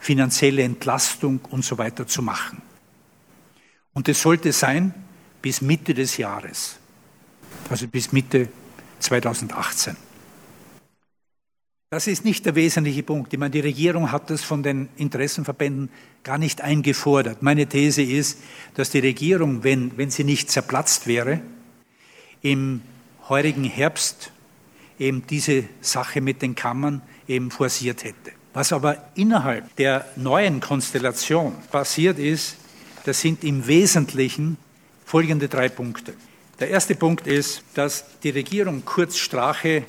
[SPEAKER 4] finanzielle Entlastung und so weiter zu machen. Und es sollte sein bis Mitte des Jahres, also bis Mitte 2018. Das ist nicht der wesentliche Punkt. Ich meine, die Regierung hat das von den Interessenverbänden gar nicht eingefordert. Meine These ist, dass die Regierung, wenn, wenn sie nicht zerplatzt wäre, im heurigen Herbst eben diese Sache mit den Kammern eben forciert hätte. Was aber innerhalb der neuen Konstellation passiert ist, das sind im Wesentlichen folgende drei Punkte. Der erste Punkt ist, dass die Regierung Kurz Strache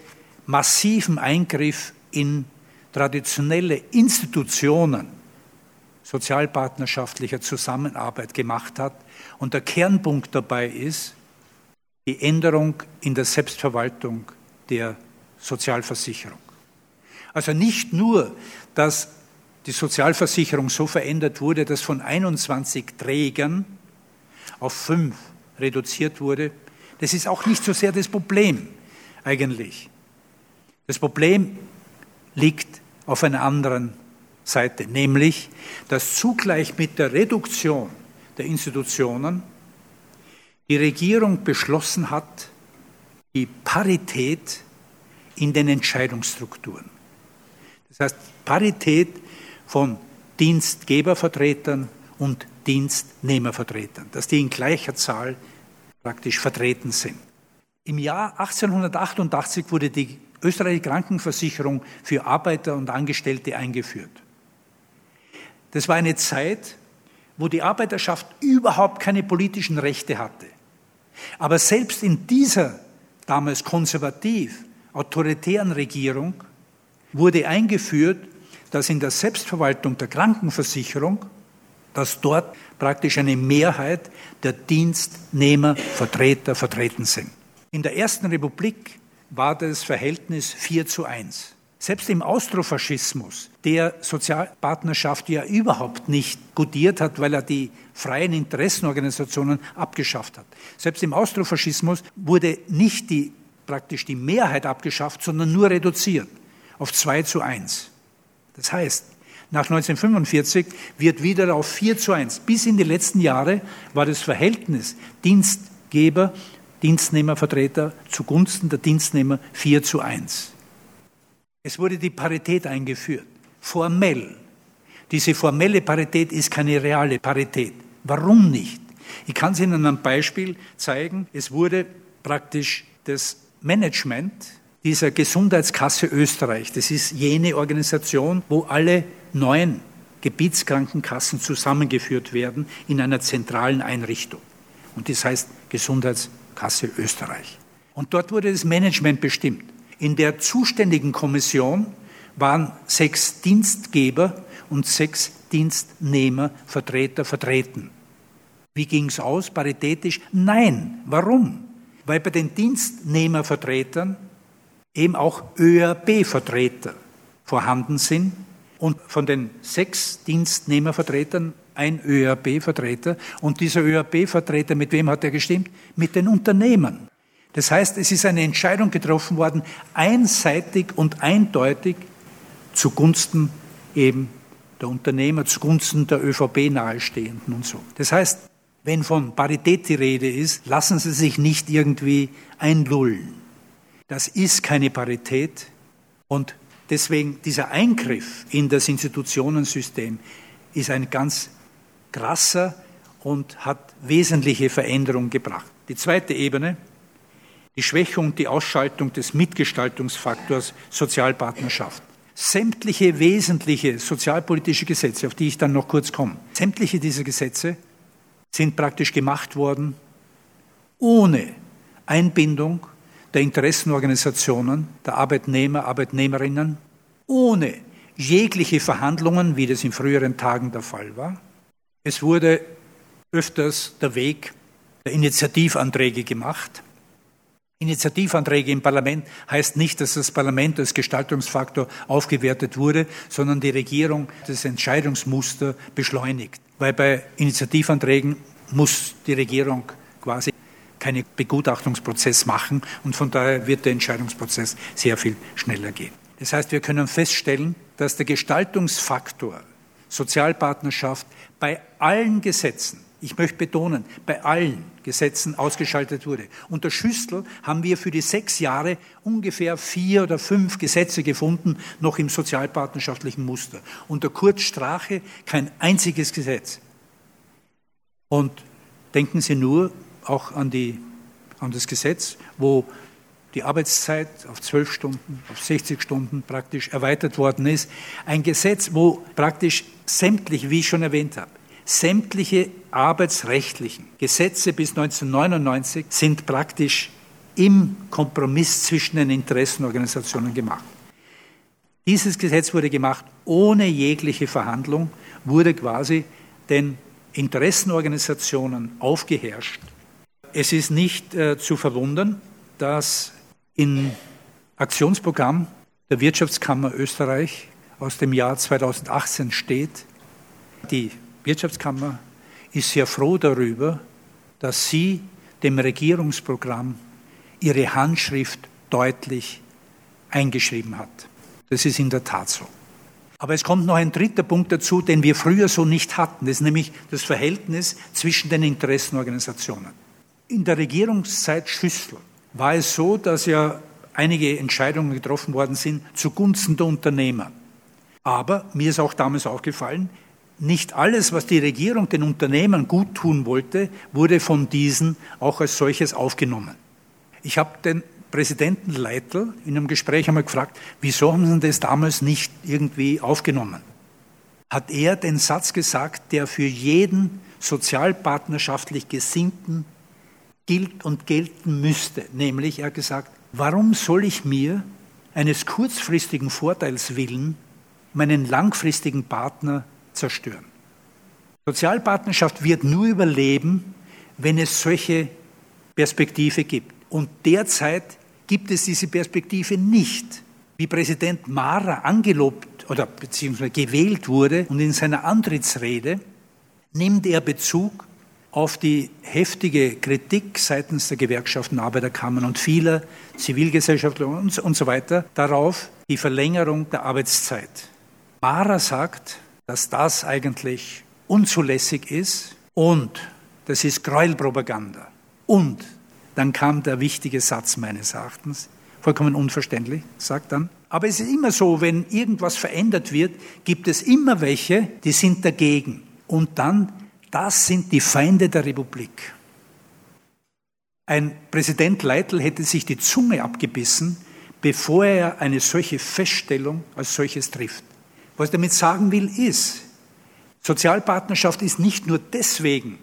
[SPEAKER 4] massiven Eingriff in traditionelle Institutionen sozialpartnerschaftlicher Zusammenarbeit gemacht hat. Und der Kernpunkt dabei ist die Änderung in der Selbstverwaltung der Sozialversicherung. Also nicht nur, dass die Sozialversicherung so verändert wurde, dass von 21 Trägern auf fünf reduziert wurde. Das ist auch nicht so sehr das Problem eigentlich. Das Problem liegt auf einer anderen Seite, nämlich, dass zugleich mit der Reduktion der Institutionen die Regierung beschlossen hat, die Parität in den Entscheidungsstrukturen. Das heißt, Parität von Dienstgebervertretern und Dienstnehmervertretern, dass die in gleicher Zahl praktisch vertreten sind. Im Jahr 1888 wurde die österreichische Krankenversicherung für Arbeiter und Angestellte eingeführt. Das war eine Zeit, wo die Arbeiterschaft überhaupt keine politischen Rechte hatte. Aber selbst in dieser damals konservativ autoritären Regierung wurde eingeführt, dass in der Selbstverwaltung der Krankenversicherung, dass dort praktisch eine Mehrheit der Dienstnehmervertreter vertreten sind. In der Ersten Republik war das Verhältnis 4 zu 1. Selbst im Austrofaschismus, der Sozialpartnerschaft ja überhaupt nicht gutiert hat, weil er die freien Interessenorganisationen abgeschafft hat. Selbst im Austrofaschismus wurde nicht die, praktisch die Mehrheit abgeschafft, sondern nur reduziert auf 2 zu 1. Das heißt, nach 1945 wird wieder auf 4 zu 1. Bis in die letzten Jahre war das Verhältnis Dienstgeber Dienstnehmervertreter zugunsten der Dienstnehmer 4 zu 1. Es wurde die Parität eingeführt, formell. Diese formelle Parität ist keine reale Parität. Warum nicht? Ich kann es Ihnen an einem Beispiel zeigen. Es wurde praktisch das Management dieser Gesundheitskasse Österreich, das ist jene Organisation, wo alle neuen Gebietskrankenkassen zusammengeführt werden in einer zentralen Einrichtung. Und das heißt Gesundheitskasse. Kasse Österreich. Und dort wurde das Management bestimmt. In der zuständigen Kommission waren sechs Dienstgeber und sechs Dienstnehmervertreter vertreten. Wie ging es aus? Paritätisch? Nein. Warum? Weil bei den Dienstnehmervertretern eben auch ÖRB-Vertreter vorhanden sind und von den sechs Dienstnehmervertretern ein ÖRB-Vertreter. Und dieser ÖRB-Vertreter, mit wem hat er gestimmt? Mit den Unternehmen. Das heißt, es ist eine Entscheidung getroffen worden, einseitig und eindeutig zugunsten eben der Unternehmer, zugunsten der ÖVP nahestehenden und so. Das heißt, wenn von Parität die Rede ist, lassen Sie sich nicht irgendwie einlullen. Das ist keine Parität und deswegen dieser Eingriff in das Institutionensystem ist ein ganz krasser und hat wesentliche Veränderungen gebracht. Die zweite Ebene, die Schwächung, die Ausschaltung des Mitgestaltungsfaktors Sozialpartnerschaft. Sämtliche wesentliche sozialpolitische Gesetze, auf die ich dann noch kurz komme, sämtliche dieser Gesetze sind praktisch gemacht worden ohne Einbindung der Interessenorganisationen, der Arbeitnehmer, Arbeitnehmerinnen, ohne jegliche Verhandlungen, wie das in früheren Tagen der Fall war, es wurde öfters der Weg der Initiativanträge gemacht. Initiativanträge im Parlament heißt nicht, dass das Parlament als Gestaltungsfaktor aufgewertet wurde, sondern die Regierung das Entscheidungsmuster beschleunigt. Weil bei Initiativanträgen muss die Regierung quasi keinen Begutachtungsprozess machen und von daher wird der Entscheidungsprozess sehr viel schneller gehen. Das heißt, wir können feststellen, dass der Gestaltungsfaktor Sozialpartnerschaft bei allen Gesetzen, ich möchte betonen, bei allen Gesetzen ausgeschaltet wurde. Unter Schüssel haben wir für die sechs Jahre ungefähr vier oder fünf Gesetze gefunden, noch im sozialpartnerschaftlichen Muster. Unter Kurt Strache kein einziges Gesetz. Und denken Sie nur auch an, die, an das Gesetz, wo die Arbeitszeit auf zwölf Stunden, auf 60 Stunden praktisch erweitert worden ist. Ein Gesetz, wo praktisch sämtlich, wie ich schon erwähnt habe, sämtliche arbeitsrechtlichen Gesetze bis 1999 sind praktisch im Kompromiss zwischen den Interessenorganisationen gemacht. Dieses Gesetz wurde gemacht ohne jegliche Verhandlung, wurde quasi den Interessenorganisationen aufgeherrscht. Es ist nicht äh, zu verwundern, dass im Aktionsprogramm der Wirtschaftskammer Österreich aus dem Jahr 2018 steht, die Wirtschaftskammer ist sehr froh darüber, dass sie dem Regierungsprogramm ihre Handschrift deutlich eingeschrieben hat. Das ist in der Tat so. Aber es kommt noch ein dritter Punkt dazu, den wir früher so nicht hatten. Das ist nämlich das Verhältnis zwischen den Interessenorganisationen. In der Regierungszeit Schüssel war es so, dass ja einige Entscheidungen getroffen worden sind zugunsten der Unternehmer. Aber mir ist auch damals aufgefallen, nicht alles, was die Regierung den Unternehmern gut tun wollte, wurde von diesen auch als solches aufgenommen. Ich habe den Präsidenten Leitl in einem Gespräch einmal gefragt, wieso haben Sie das damals nicht irgendwie aufgenommen? Hat er den Satz gesagt, der für jeden sozialpartnerschaftlich Gesinnten gilt und gelten müsste. Nämlich, er hat gesagt, warum soll ich mir eines kurzfristigen Vorteils willen meinen langfristigen Partner zerstören? Sozialpartnerschaft wird nur überleben, wenn es solche Perspektive gibt. Und derzeit gibt es diese Perspektive nicht. Wie Präsident Mara angelobt oder beziehungsweise gewählt wurde und in seiner Antrittsrede nimmt er Bezug auf die heftige Kritik seitens der Gewerkschaften, Arbeiterkammern und vieler Zivilgesellschaftler und, und so weiter darauf die Verlängerung der Arbeitszeit. Mara sagt, dass das eigentlich unzulässig ist und das ist Gräuelpropaganda. Und dann kam der wichtige Satz meines Erachtens, vollkommen unverständlich, sagt dann, aber es ist immer so, wenn irgendwas verändert wird, gibt es immer welche, die sind dagegen. Und dann das sind die Feinde der Republik. Ein Präsident Leitl hätte sich die Zunge abgebissen, bevor er eine solche Feststellung als solches trifft. Was ich damit sagen will, ist, Sozialpartnerschaft ist nicht nur deswegen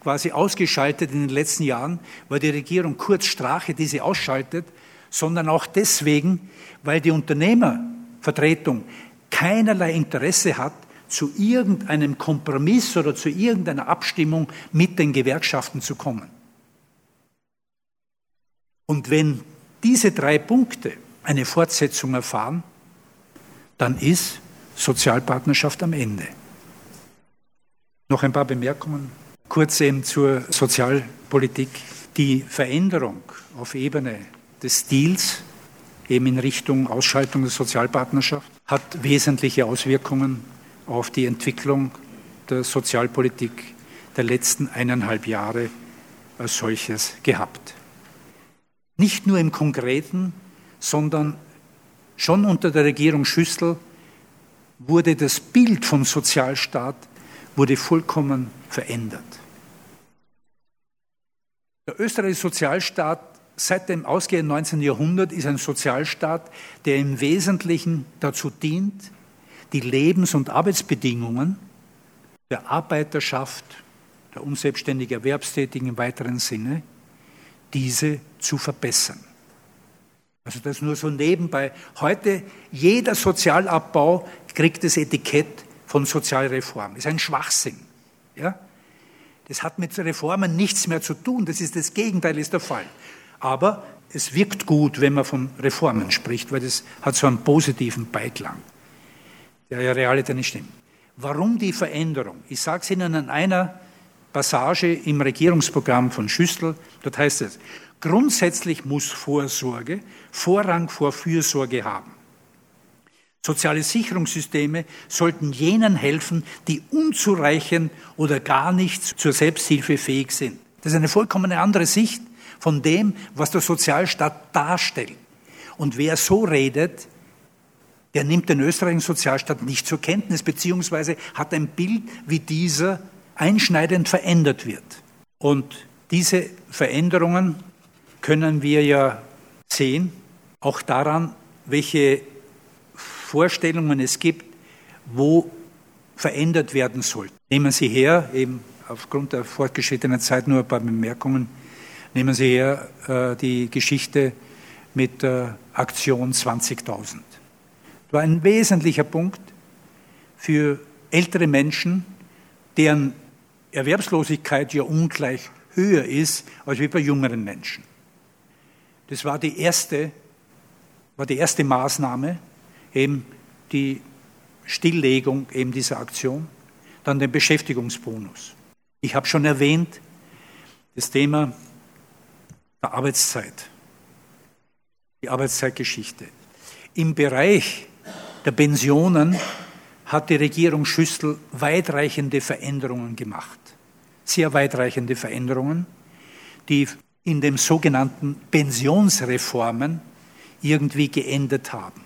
[SPEAKER 4] quasi ausgeschaltet in den letzten Jahren, weil die Regierung kurz Strache diese ausschaltet, sondern auch deswegen, weil die Unternehmervertretung keinerlei Interesse hat, zu irgendeinem Kompromiss oder zu irgendeiner Abstimmung mit den Gewerkschaften zu kommen. Und wenn diese drei Punkte eine Fortsetzung erfahren, dann ist Sozialpartnerschaft am Ende. Noch ein paar Bemerkungen, kurz eben zur Sozialpolitik. Die Veränderung auf Ebene des Stils, eben in Richtung Ausschaltung der Sozialpartnerschaft, hat wesentliche Auswirkungen auf die Entwicklung der Sozialpolitik der letzten eineinhalb Jahre als solches gehabt. Nicht nur im Konkreten, sondern schon unter der Regierung Schüssel wurde das Bild vom Sozialstaat wurde vollkommen verändert. Der österreichische Sozialstaat seit dem ausgehenden 19. Jahrhundert ist ein Sozialstaat, der im Wesentlichen dazu dient, die Lebens- und Arbeitsbedingungen der Arbeiterschaft, der unselbstständig Erwerbstätigen im weiteren Sinne, diese zu verbessern. Also das nur so nebenbei. Heute jeder Sozialabbau kriegt das Etikett von Sozialreform. Das ist ein Schwachsinn. Ja? Das hat mit Reformen nichts mehr zu tun. Das ist das Gegenteil ist der Fall. Aber es wirkt gut, wenn man von Reformen spricht, weil das hat so einen positiven Beiklang der ja Realität nicht stimmt. Warum die Veränderung? Ich sage es Ihnen an einer Passage im Regierungsprogramm von Schüssel. Dort heißt es, grundsätzlich muss Vorsorge Vorrang vor Fürsorge haben. Soziale Sicherungssysteme sollten jenen helfen, die unzureichend oder gar nicht zur Selbsthilfe fähig sind. Das ist eine vollkommen andere Sicht von dem, was der Sozialstaat darstellt. Und wer so redet, der nimmt den österreichischen Sozialstaat nicht zur Kenntnis, beziehungsweise hat ein Bild, wie dieser einschneidend verändert wird. Und diese Veränderungen können wir ja sehen, auch daran, welche Vorstellungen es gibt, wo verändert werden soll. Nehmen Sie her, eben aufgrund der fortgeschrittenen Zeit nur ein paar Bemerkungen, nehmen Sie her äh, die Geschichte mit der Aktion 20.000. War ein wesentlicher Punkt für ältere Menschen, deren Erwerbslosigkeit ja ungleich höher ist als bei jüngeren Menschen. Das war die erste, war die erste Maßnahme, eben die Stilllegung eben dieser Aktion, dann den Beschäftigungsbonus. Ich habe schon erwähnt, das Thema der Arbeitszeit, die Arbeitszeitgeschichte. Im Bereich der Pensionen hat die Regierung Schüssel weitreichende Veränderungen gemacht. Sehr weitreichende Veränderungen, die in den sogenannten Pensionsreformen irgendwie geendet haben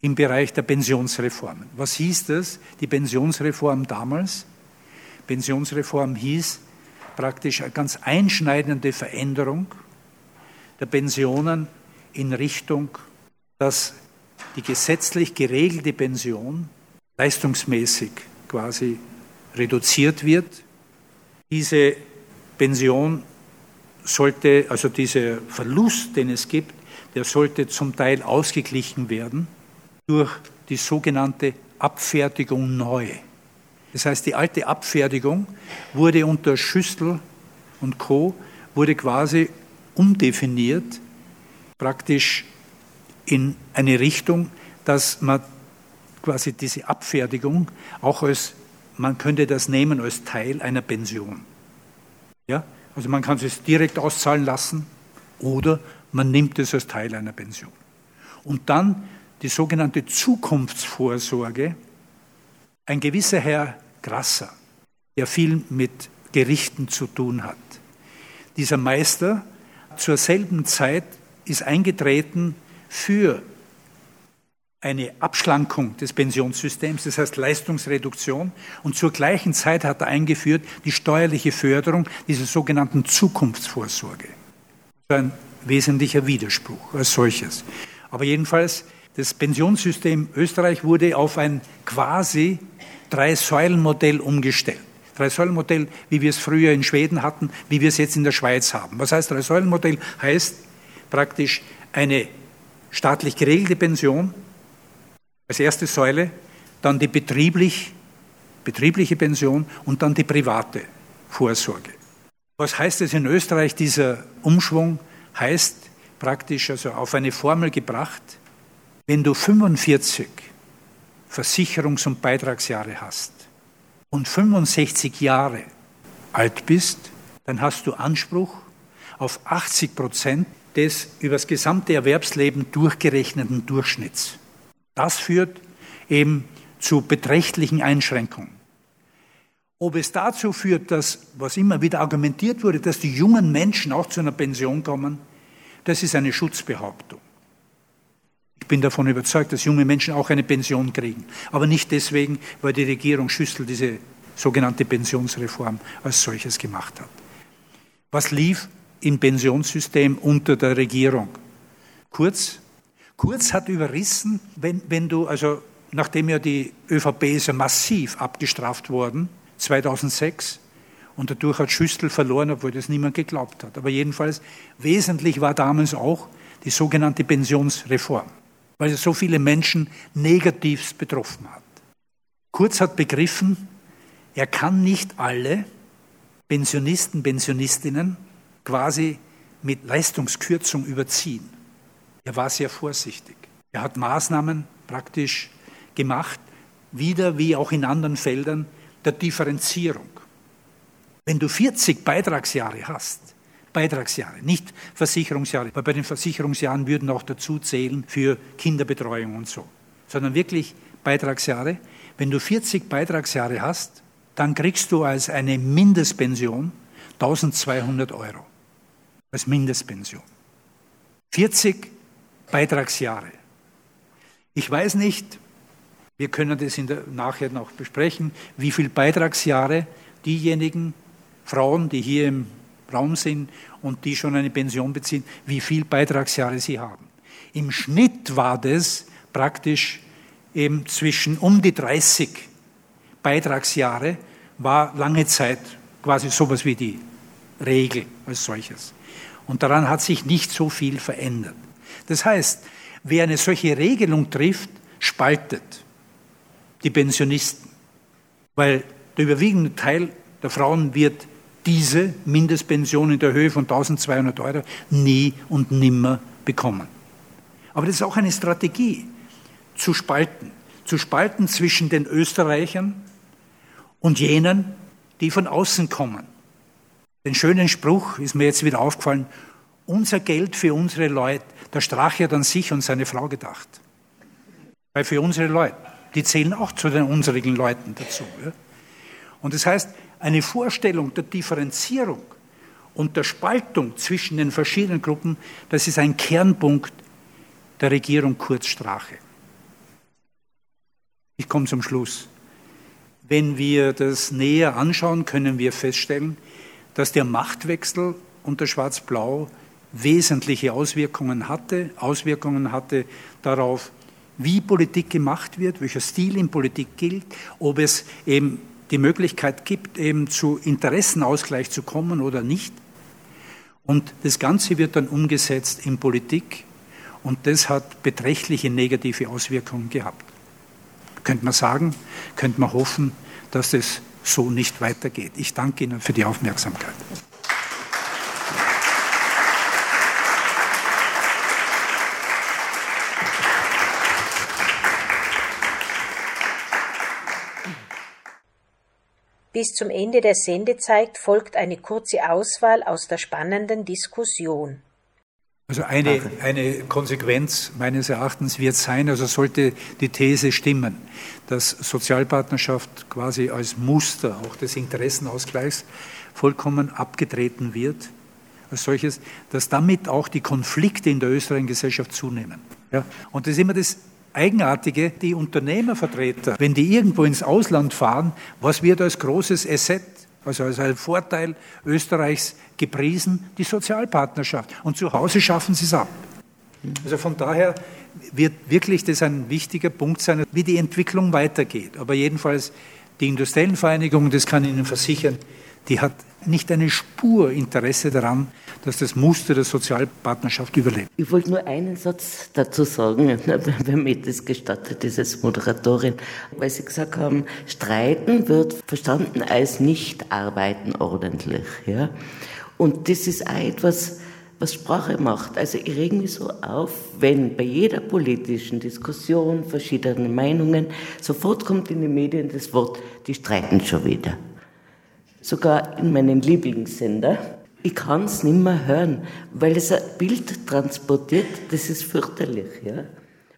[SPEAKER 4] im Bereich der Pensionsreformen. Was hieß das, die Pensionsreform damals? Pensionsreform hieß praktisch eine ganz einschneidende Veränderung der Pensionen in Richtung, dass die gesetzlich geregelte Pension leistungsmäßig quasi reduziert wird. Diese Pension sollte, also dieser Verlust, den es gibt, der sollte zum Teil ausgeglichen werden durch die sogenannte Abfertigung neu. Das heißt, die alte Abfertigung wurde unter Schüssel und Co. wurde quasi umdefiniert, praktisch in eine Richtung, dass man quasi diese Abfertigung auch als, man könnte das nehmen als Teil einer Pension. Ja? Also man kann es direkt auszahlen lassen oder man nimmt es als Teil einer Pension. Und dann die sogenannte Zukunftsvorsorge, ein gewisser Herr Grasser, der viel mit Gerichten zu tun hat. Dieser Meister zur selben Zeit ist eingetreten für eine Abschlankung des Pensionssystems, das heißt Leistungsreduktion, und zur gleichen Zeit hat er eingeführt die steuerliche Förderung dieser sogenannten Zukunftsvorsorge. ein wesentlicher Widerspruch als solches. Aber jedenfalls das Pensionssystem Österreich wurde auf ein quasi Drei-Säulen-Modell umgestellt. Drei-Säulen-Modell, wie wir es früher in Schweden hatten, wie wir es jetzt in der Schweiz haben. Was heißt Drei-Säulen-Modell? Heißt praktisch eine staatlich geregelte Pension als erste Säule, dann die betrieblich, betriebliche Pension und dann die private Vorsorge. Was heißt es in Österreich, dieser Umschwung? Heißt praktisch also auf eine Formel gebracht, wenn du 45 Versicherungs- und Beitragsjahre hast und 65 Jahre alt bist, dann hast du Anspruch auf 80 Prozent des übers gesamte Erwerbsleben durchgerechneten Durchschnitts. Das führt eben zu beträchtlichen Einschränkungen. Ob es dazu führt, dass, was immer wieder argumentiert wurde, dass die jungen Menschen auch zu einer Pension kommen, das ist eine Schutzbehauptung. Ich bin davon überzeugt, dass junge Menschen auch eine Pension kriegen. Aber nicht deswegen, weil die Regierung Schüssel diese sogenannte Pensionsreform als solches gemacht hat. Was lief im Pensionssystem unter der Regierung? Kurz, Kurz hat überrissen, wenn, wenn du, also nachdem ja die ÖVP ist ja massiv abgestraft worden, 2006, und dadurch hat Schüssel verloren, obwohl das niemand geglaubt hat. Aber jedenfalls, wesentlich war damals auch die sogenannte Pensionsreform weil es so viele Menschen negativ betroffen hat. Kurz hat begriffen, er kann nicht alle Pensionisten, Pensionistinnen quasi mit Leistungskürzung überziehen. Er war sehr vorsichtig. Er hat Maßnahmen praktisch gemacht, wieder wie auch in anderen Feldern der Differenzierung. Wenn du 40 Beitragsjahre hast, Beitragsjahre, nicht Versicherungsjahre, weil bei den Versicherungsjahren würden auch dazu zählen für Kinderbetreuung und so. Sondern wirklich Beitragsjahre. Wenn du 40 Beitragsjahre hast, dann kriegst du als eine Mindestpension 1200 Euro. Als Mindestpension. 40 Beitragsjahre. Ich weiß nicht, wir können das in der, nachher noch besprechen, wie viele Beitragsjahre diejenigen Frauen, die hier im Raum sind und die schon eine Pension beziehen, wie viele Beitragsjahre sie haben. Im Schnitt war das praktisch eben zwischen um die 30 Beitragsjahre, war lange Zeit quasi sowas wie die Regel als solches. Und daran hat sich nicht so viel verändert. Das heißt, wer eine solche Regelung trifft, spaltet die Pensionisten, weil der überwiegende Teil der Frauen wird diese Mindestpension in der Höhe von 1200 Euro nie und nimmer bekommen. Aber das ist auch eine Strategie, zu spalten. Zu spalten zwischen den Österreichern und jenen, die von außen kommen. Den schönen Spruch ist mir jetzt wieder aufgefallen, unser Geld für unsere Leute, der Strache hat an sich und seine Frau gedacht. Weil für unsere Leute, die zählen auch zu den unsrigen Leuten dazu. Ja? Und das heißt, eine Vorstellung der Differenzierung und der Spaltung zwischen den verschiedenen Gruppen, das ist ein Kernpunkt der Regierung Kurz Strache. Ich komme zum Schluss. Wenn wir das näher anschauen, können wir feststellen, dass der Machtwechsel unter Schwarz-Blau wesentliche Auswirkungen hatte, Auswirkungen hatte darauf, wie Politik gemacht wird, welcher Stil in Politik gilt, ob es eben die Möglichkeit gibt, eben zu Interessenausgleich zu kommen oder nicht. Und das Ganze wird dann umgesetzt in Politik und das hat beträchtliche negative Auswirkungen gehabt. Könnte man sagen, könnte man hoffen, dass es so nicht weitergeht. Ich danke Ihnen für die Aufmerksamkeit.
[SPEAKER 2] Bis zum Ende der Sendezeit folgt eine kurze Auswahl aus der spannenden Diskussion.
[SPEAKER 4] Also eine, eine Konsequenz meines Erachtens wird sein, also sollte die These stimmen, dass Sozialpartnerschaft quasi als Muster auch des Interessenausgleichs vollkommen abgetreten wird, als solches, dass damit auch die Konflikte in der österreichischen Gesellschaft zunehmen. Ja? Und das ist immer das Eigenartige, die Unternehmervertreter, wenn die irgendwo ins Ausland fahren, was wird als großes Asset, also als ein Vorteil Österreichs gepriesen? Die Sozialpartnerschaft. Und zu Hause schaffen sie es ab. Also von daher wird wirklich das ein wichtiger Punkt sein, wie die Entwicklung weitergeht. Aber jedenfalls die Industriellenvereinigung, das kann ich Ihnen versichern, die hat nicht eine Spur Interesse daran, dass das Muster der Sozialpartnerschaft überlebt.
[SPEAKER 3] Ich wollte nur einen Satz dazu sagen, wenn mir das gestattet ist als Moderatorin, weil Sie gesagt haben, Streiten wird verstanden als nicht arbeiten ordentlich. Ja? Und das ist auch etwas, was Sprache macht. Also ich rege mich so auf, wenn bei jeder politischen Diskussion verschiedene Meinungen sofort kommt in den Medien das Wort, die streiten schon wieder sogar in meinen Lieblingssender. Ich kann es nicht mehr hören, weil es ein Bild transportiert, das ist fürchterlich, ja?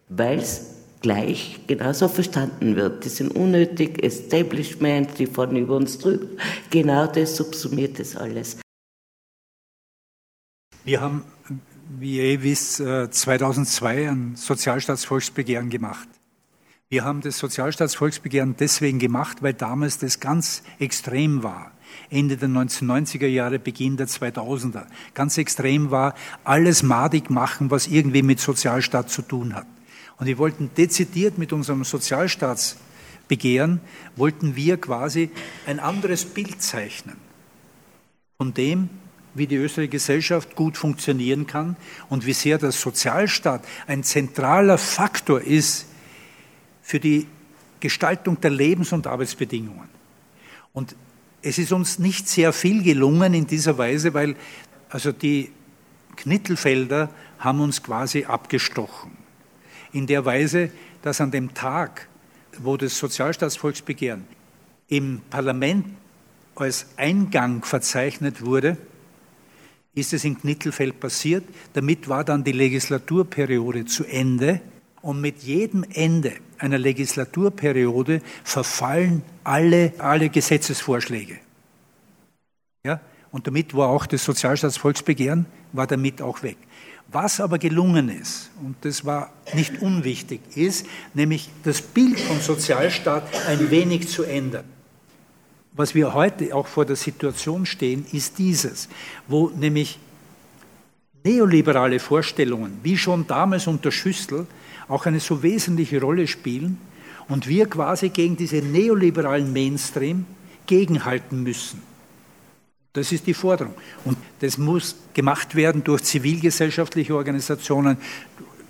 [SPEAKER 3] weil es gleich genauso verstanden wird. Die sind unnötig, Establishment, die fahren über uns drüber. Genau das subsumiert das alles.
[SPEAKER 4] Wir haben, wie ihr eh wisst, 2002 äh, ein Sozialstaatsvolksbegehren gemacht. Wir haben das Sozialstaatsvolksbegehren deswegen gemacht, weil damals das ganz extrem war. Ende der 1990er Jahre, Beginn der 2000er. Ganz extrem war, alles madig machen, was irgendwie mit Sozialstaat zu tun hat. Und wir wollten dezidiert mit unserem Sozialstaatsbegehren, wollten wir quasi ein anderes Bild zeichnen von dem, wie die österreichische Gesellschaft gut funktionieren kann und wie sehr der Sozialstaat ein zentraler Faktor ist für die Gestaltung der Lebens- und Arbeitsbedingungen. Und es ist uns nicht sehr viel gelungen in dieser Weise, weil also die Knittelfelder haben uns quasi abgestochen. In der Weise, dass an dem Tag, wo das Sozialstaatsvolksbegehren im Parlament als Eingang verzeichnet wurde, ist es in Knittelfeld passiert. Damit war dann die Legislaturperiode zu Ende. Und mit jedem Ende einer Legislaturperiode verfallen alle, alle Gesetzesvorschläge. Ja? Und damit war auch das Sozialstaatsvolksbegehren, war damit auch weg. Was aber gelungen ist, und das war nicht unwichtig, ist nämlich das Bild vom Sozialstaat ein wenig zu ändern. Was wir heute auch vor der Situation stehen, ist dieses, wo nämlich neoliberale Vorstellungen, wie schon damals unter Schüssel, auch eine so wesentliche Rolle spielen und wir quasi gegen diese neoliberalen Mainstream gegenhalten müssen. Das ist die Forderung. Und das muss gemacht werden durch zivilgesellschaftliche Organisationen,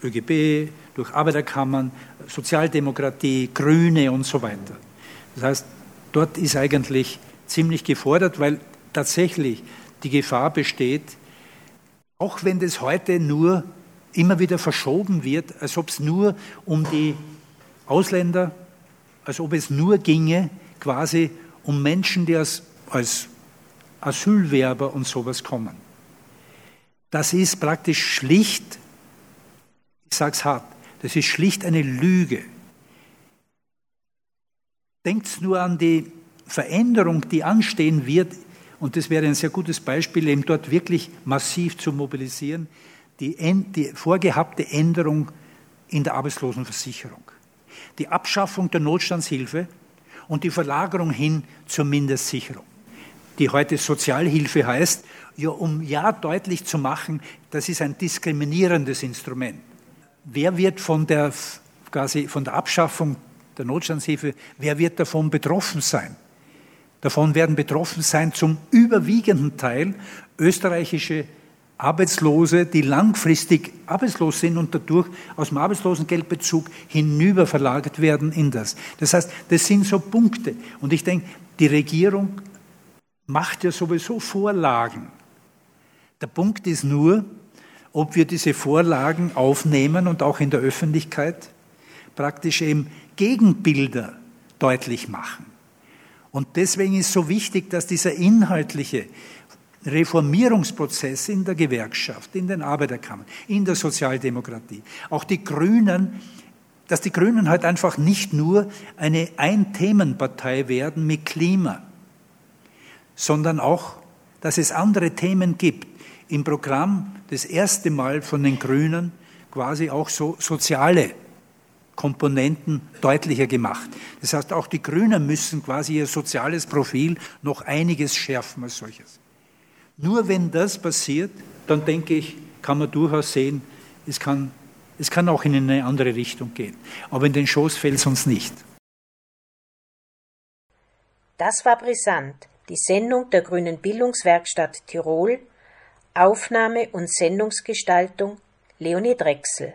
[SPEAKER 4] ÖGB, durch Arbeiterkammern, Sozialdemokratie, Grüne und so weiter. Das heißt, dort ist eigentlich ziemlich gefordert, weil tatsächlich die Gefahr besteht, auch wenn das heute nur immer wieder verschoben wird, als ob es nur um die Ausländer, als ob es nur ginge, quasi um Menschen, die als, als Asylwerber und sowas kommen. Das ist praktisch schlicht, ich sage es hart, das ist schlicht eine Lüge. Denkt nur an die Veränderung, die anstehen wird, und das wäre ein sehr gutes Beispiel, eben dort wirklich massiv zu mobilisieren, die, die vorgehabte Änderung in der Arbeitslosenversicherung, die Abschaffung der Notstandshilfe und die Verlagerung hin zur Mindestsicherung die heute Sozialhilfe heißt, ja, um ja deutlich zu machen, das ist ein diskriminierendes Instrument. Wer wird von der, quasi von der Abschaffung der Notstandshilfe, wer wird davon betroffen sein? Davon werden betroffen sein zum überwiegenden Teil österreichische Arbeitslose, die langfristig arbeitslos sind und dadurch aus dem Arbeitslosengeldbezug hinüber verlagert werden in das. Das heißt, das sind so Punkte. Und ich denke, die Regierung macht ja sowieso Vorlagen. Der Punkt ist nur, ob wir diese Vorlagen aufnehmen und auch in der Öffentlichkeit praktisch eben Gegenbilder deutlich machen. Und deswegen ist so wichtig, dass dieser inhaltliche Reformierungsprozess in der Gewerkschaft, in den Arbeiterkammern, in der Sozialdemokratie, auch die Grünen, dass die Grünen halt einfach nicht nur eine Ein-Themen-Partei werden mit Klima, sondern auch, dass es andere Themen gibt. Im Programm das erste Mal von den Grünen quasi auch so soziale Komponenten deutlicher gemacht. Das heißt, auch die Grünen müssen quasi ihr soziales Profil noch einiges schärfen als solches. Nur wenn das passiert, dann denke ich, kann man durchaus sehen, es kann, es kann auch in eine andere Richtung gehen. Aber in den Schoß fällt es uns nicht.
[SPEAKER 2] Das war brisant die Sendung der Grünen Bildungswerkstatt Tirol Aufnahme und Sendungsgestaltung Leonie Drechsel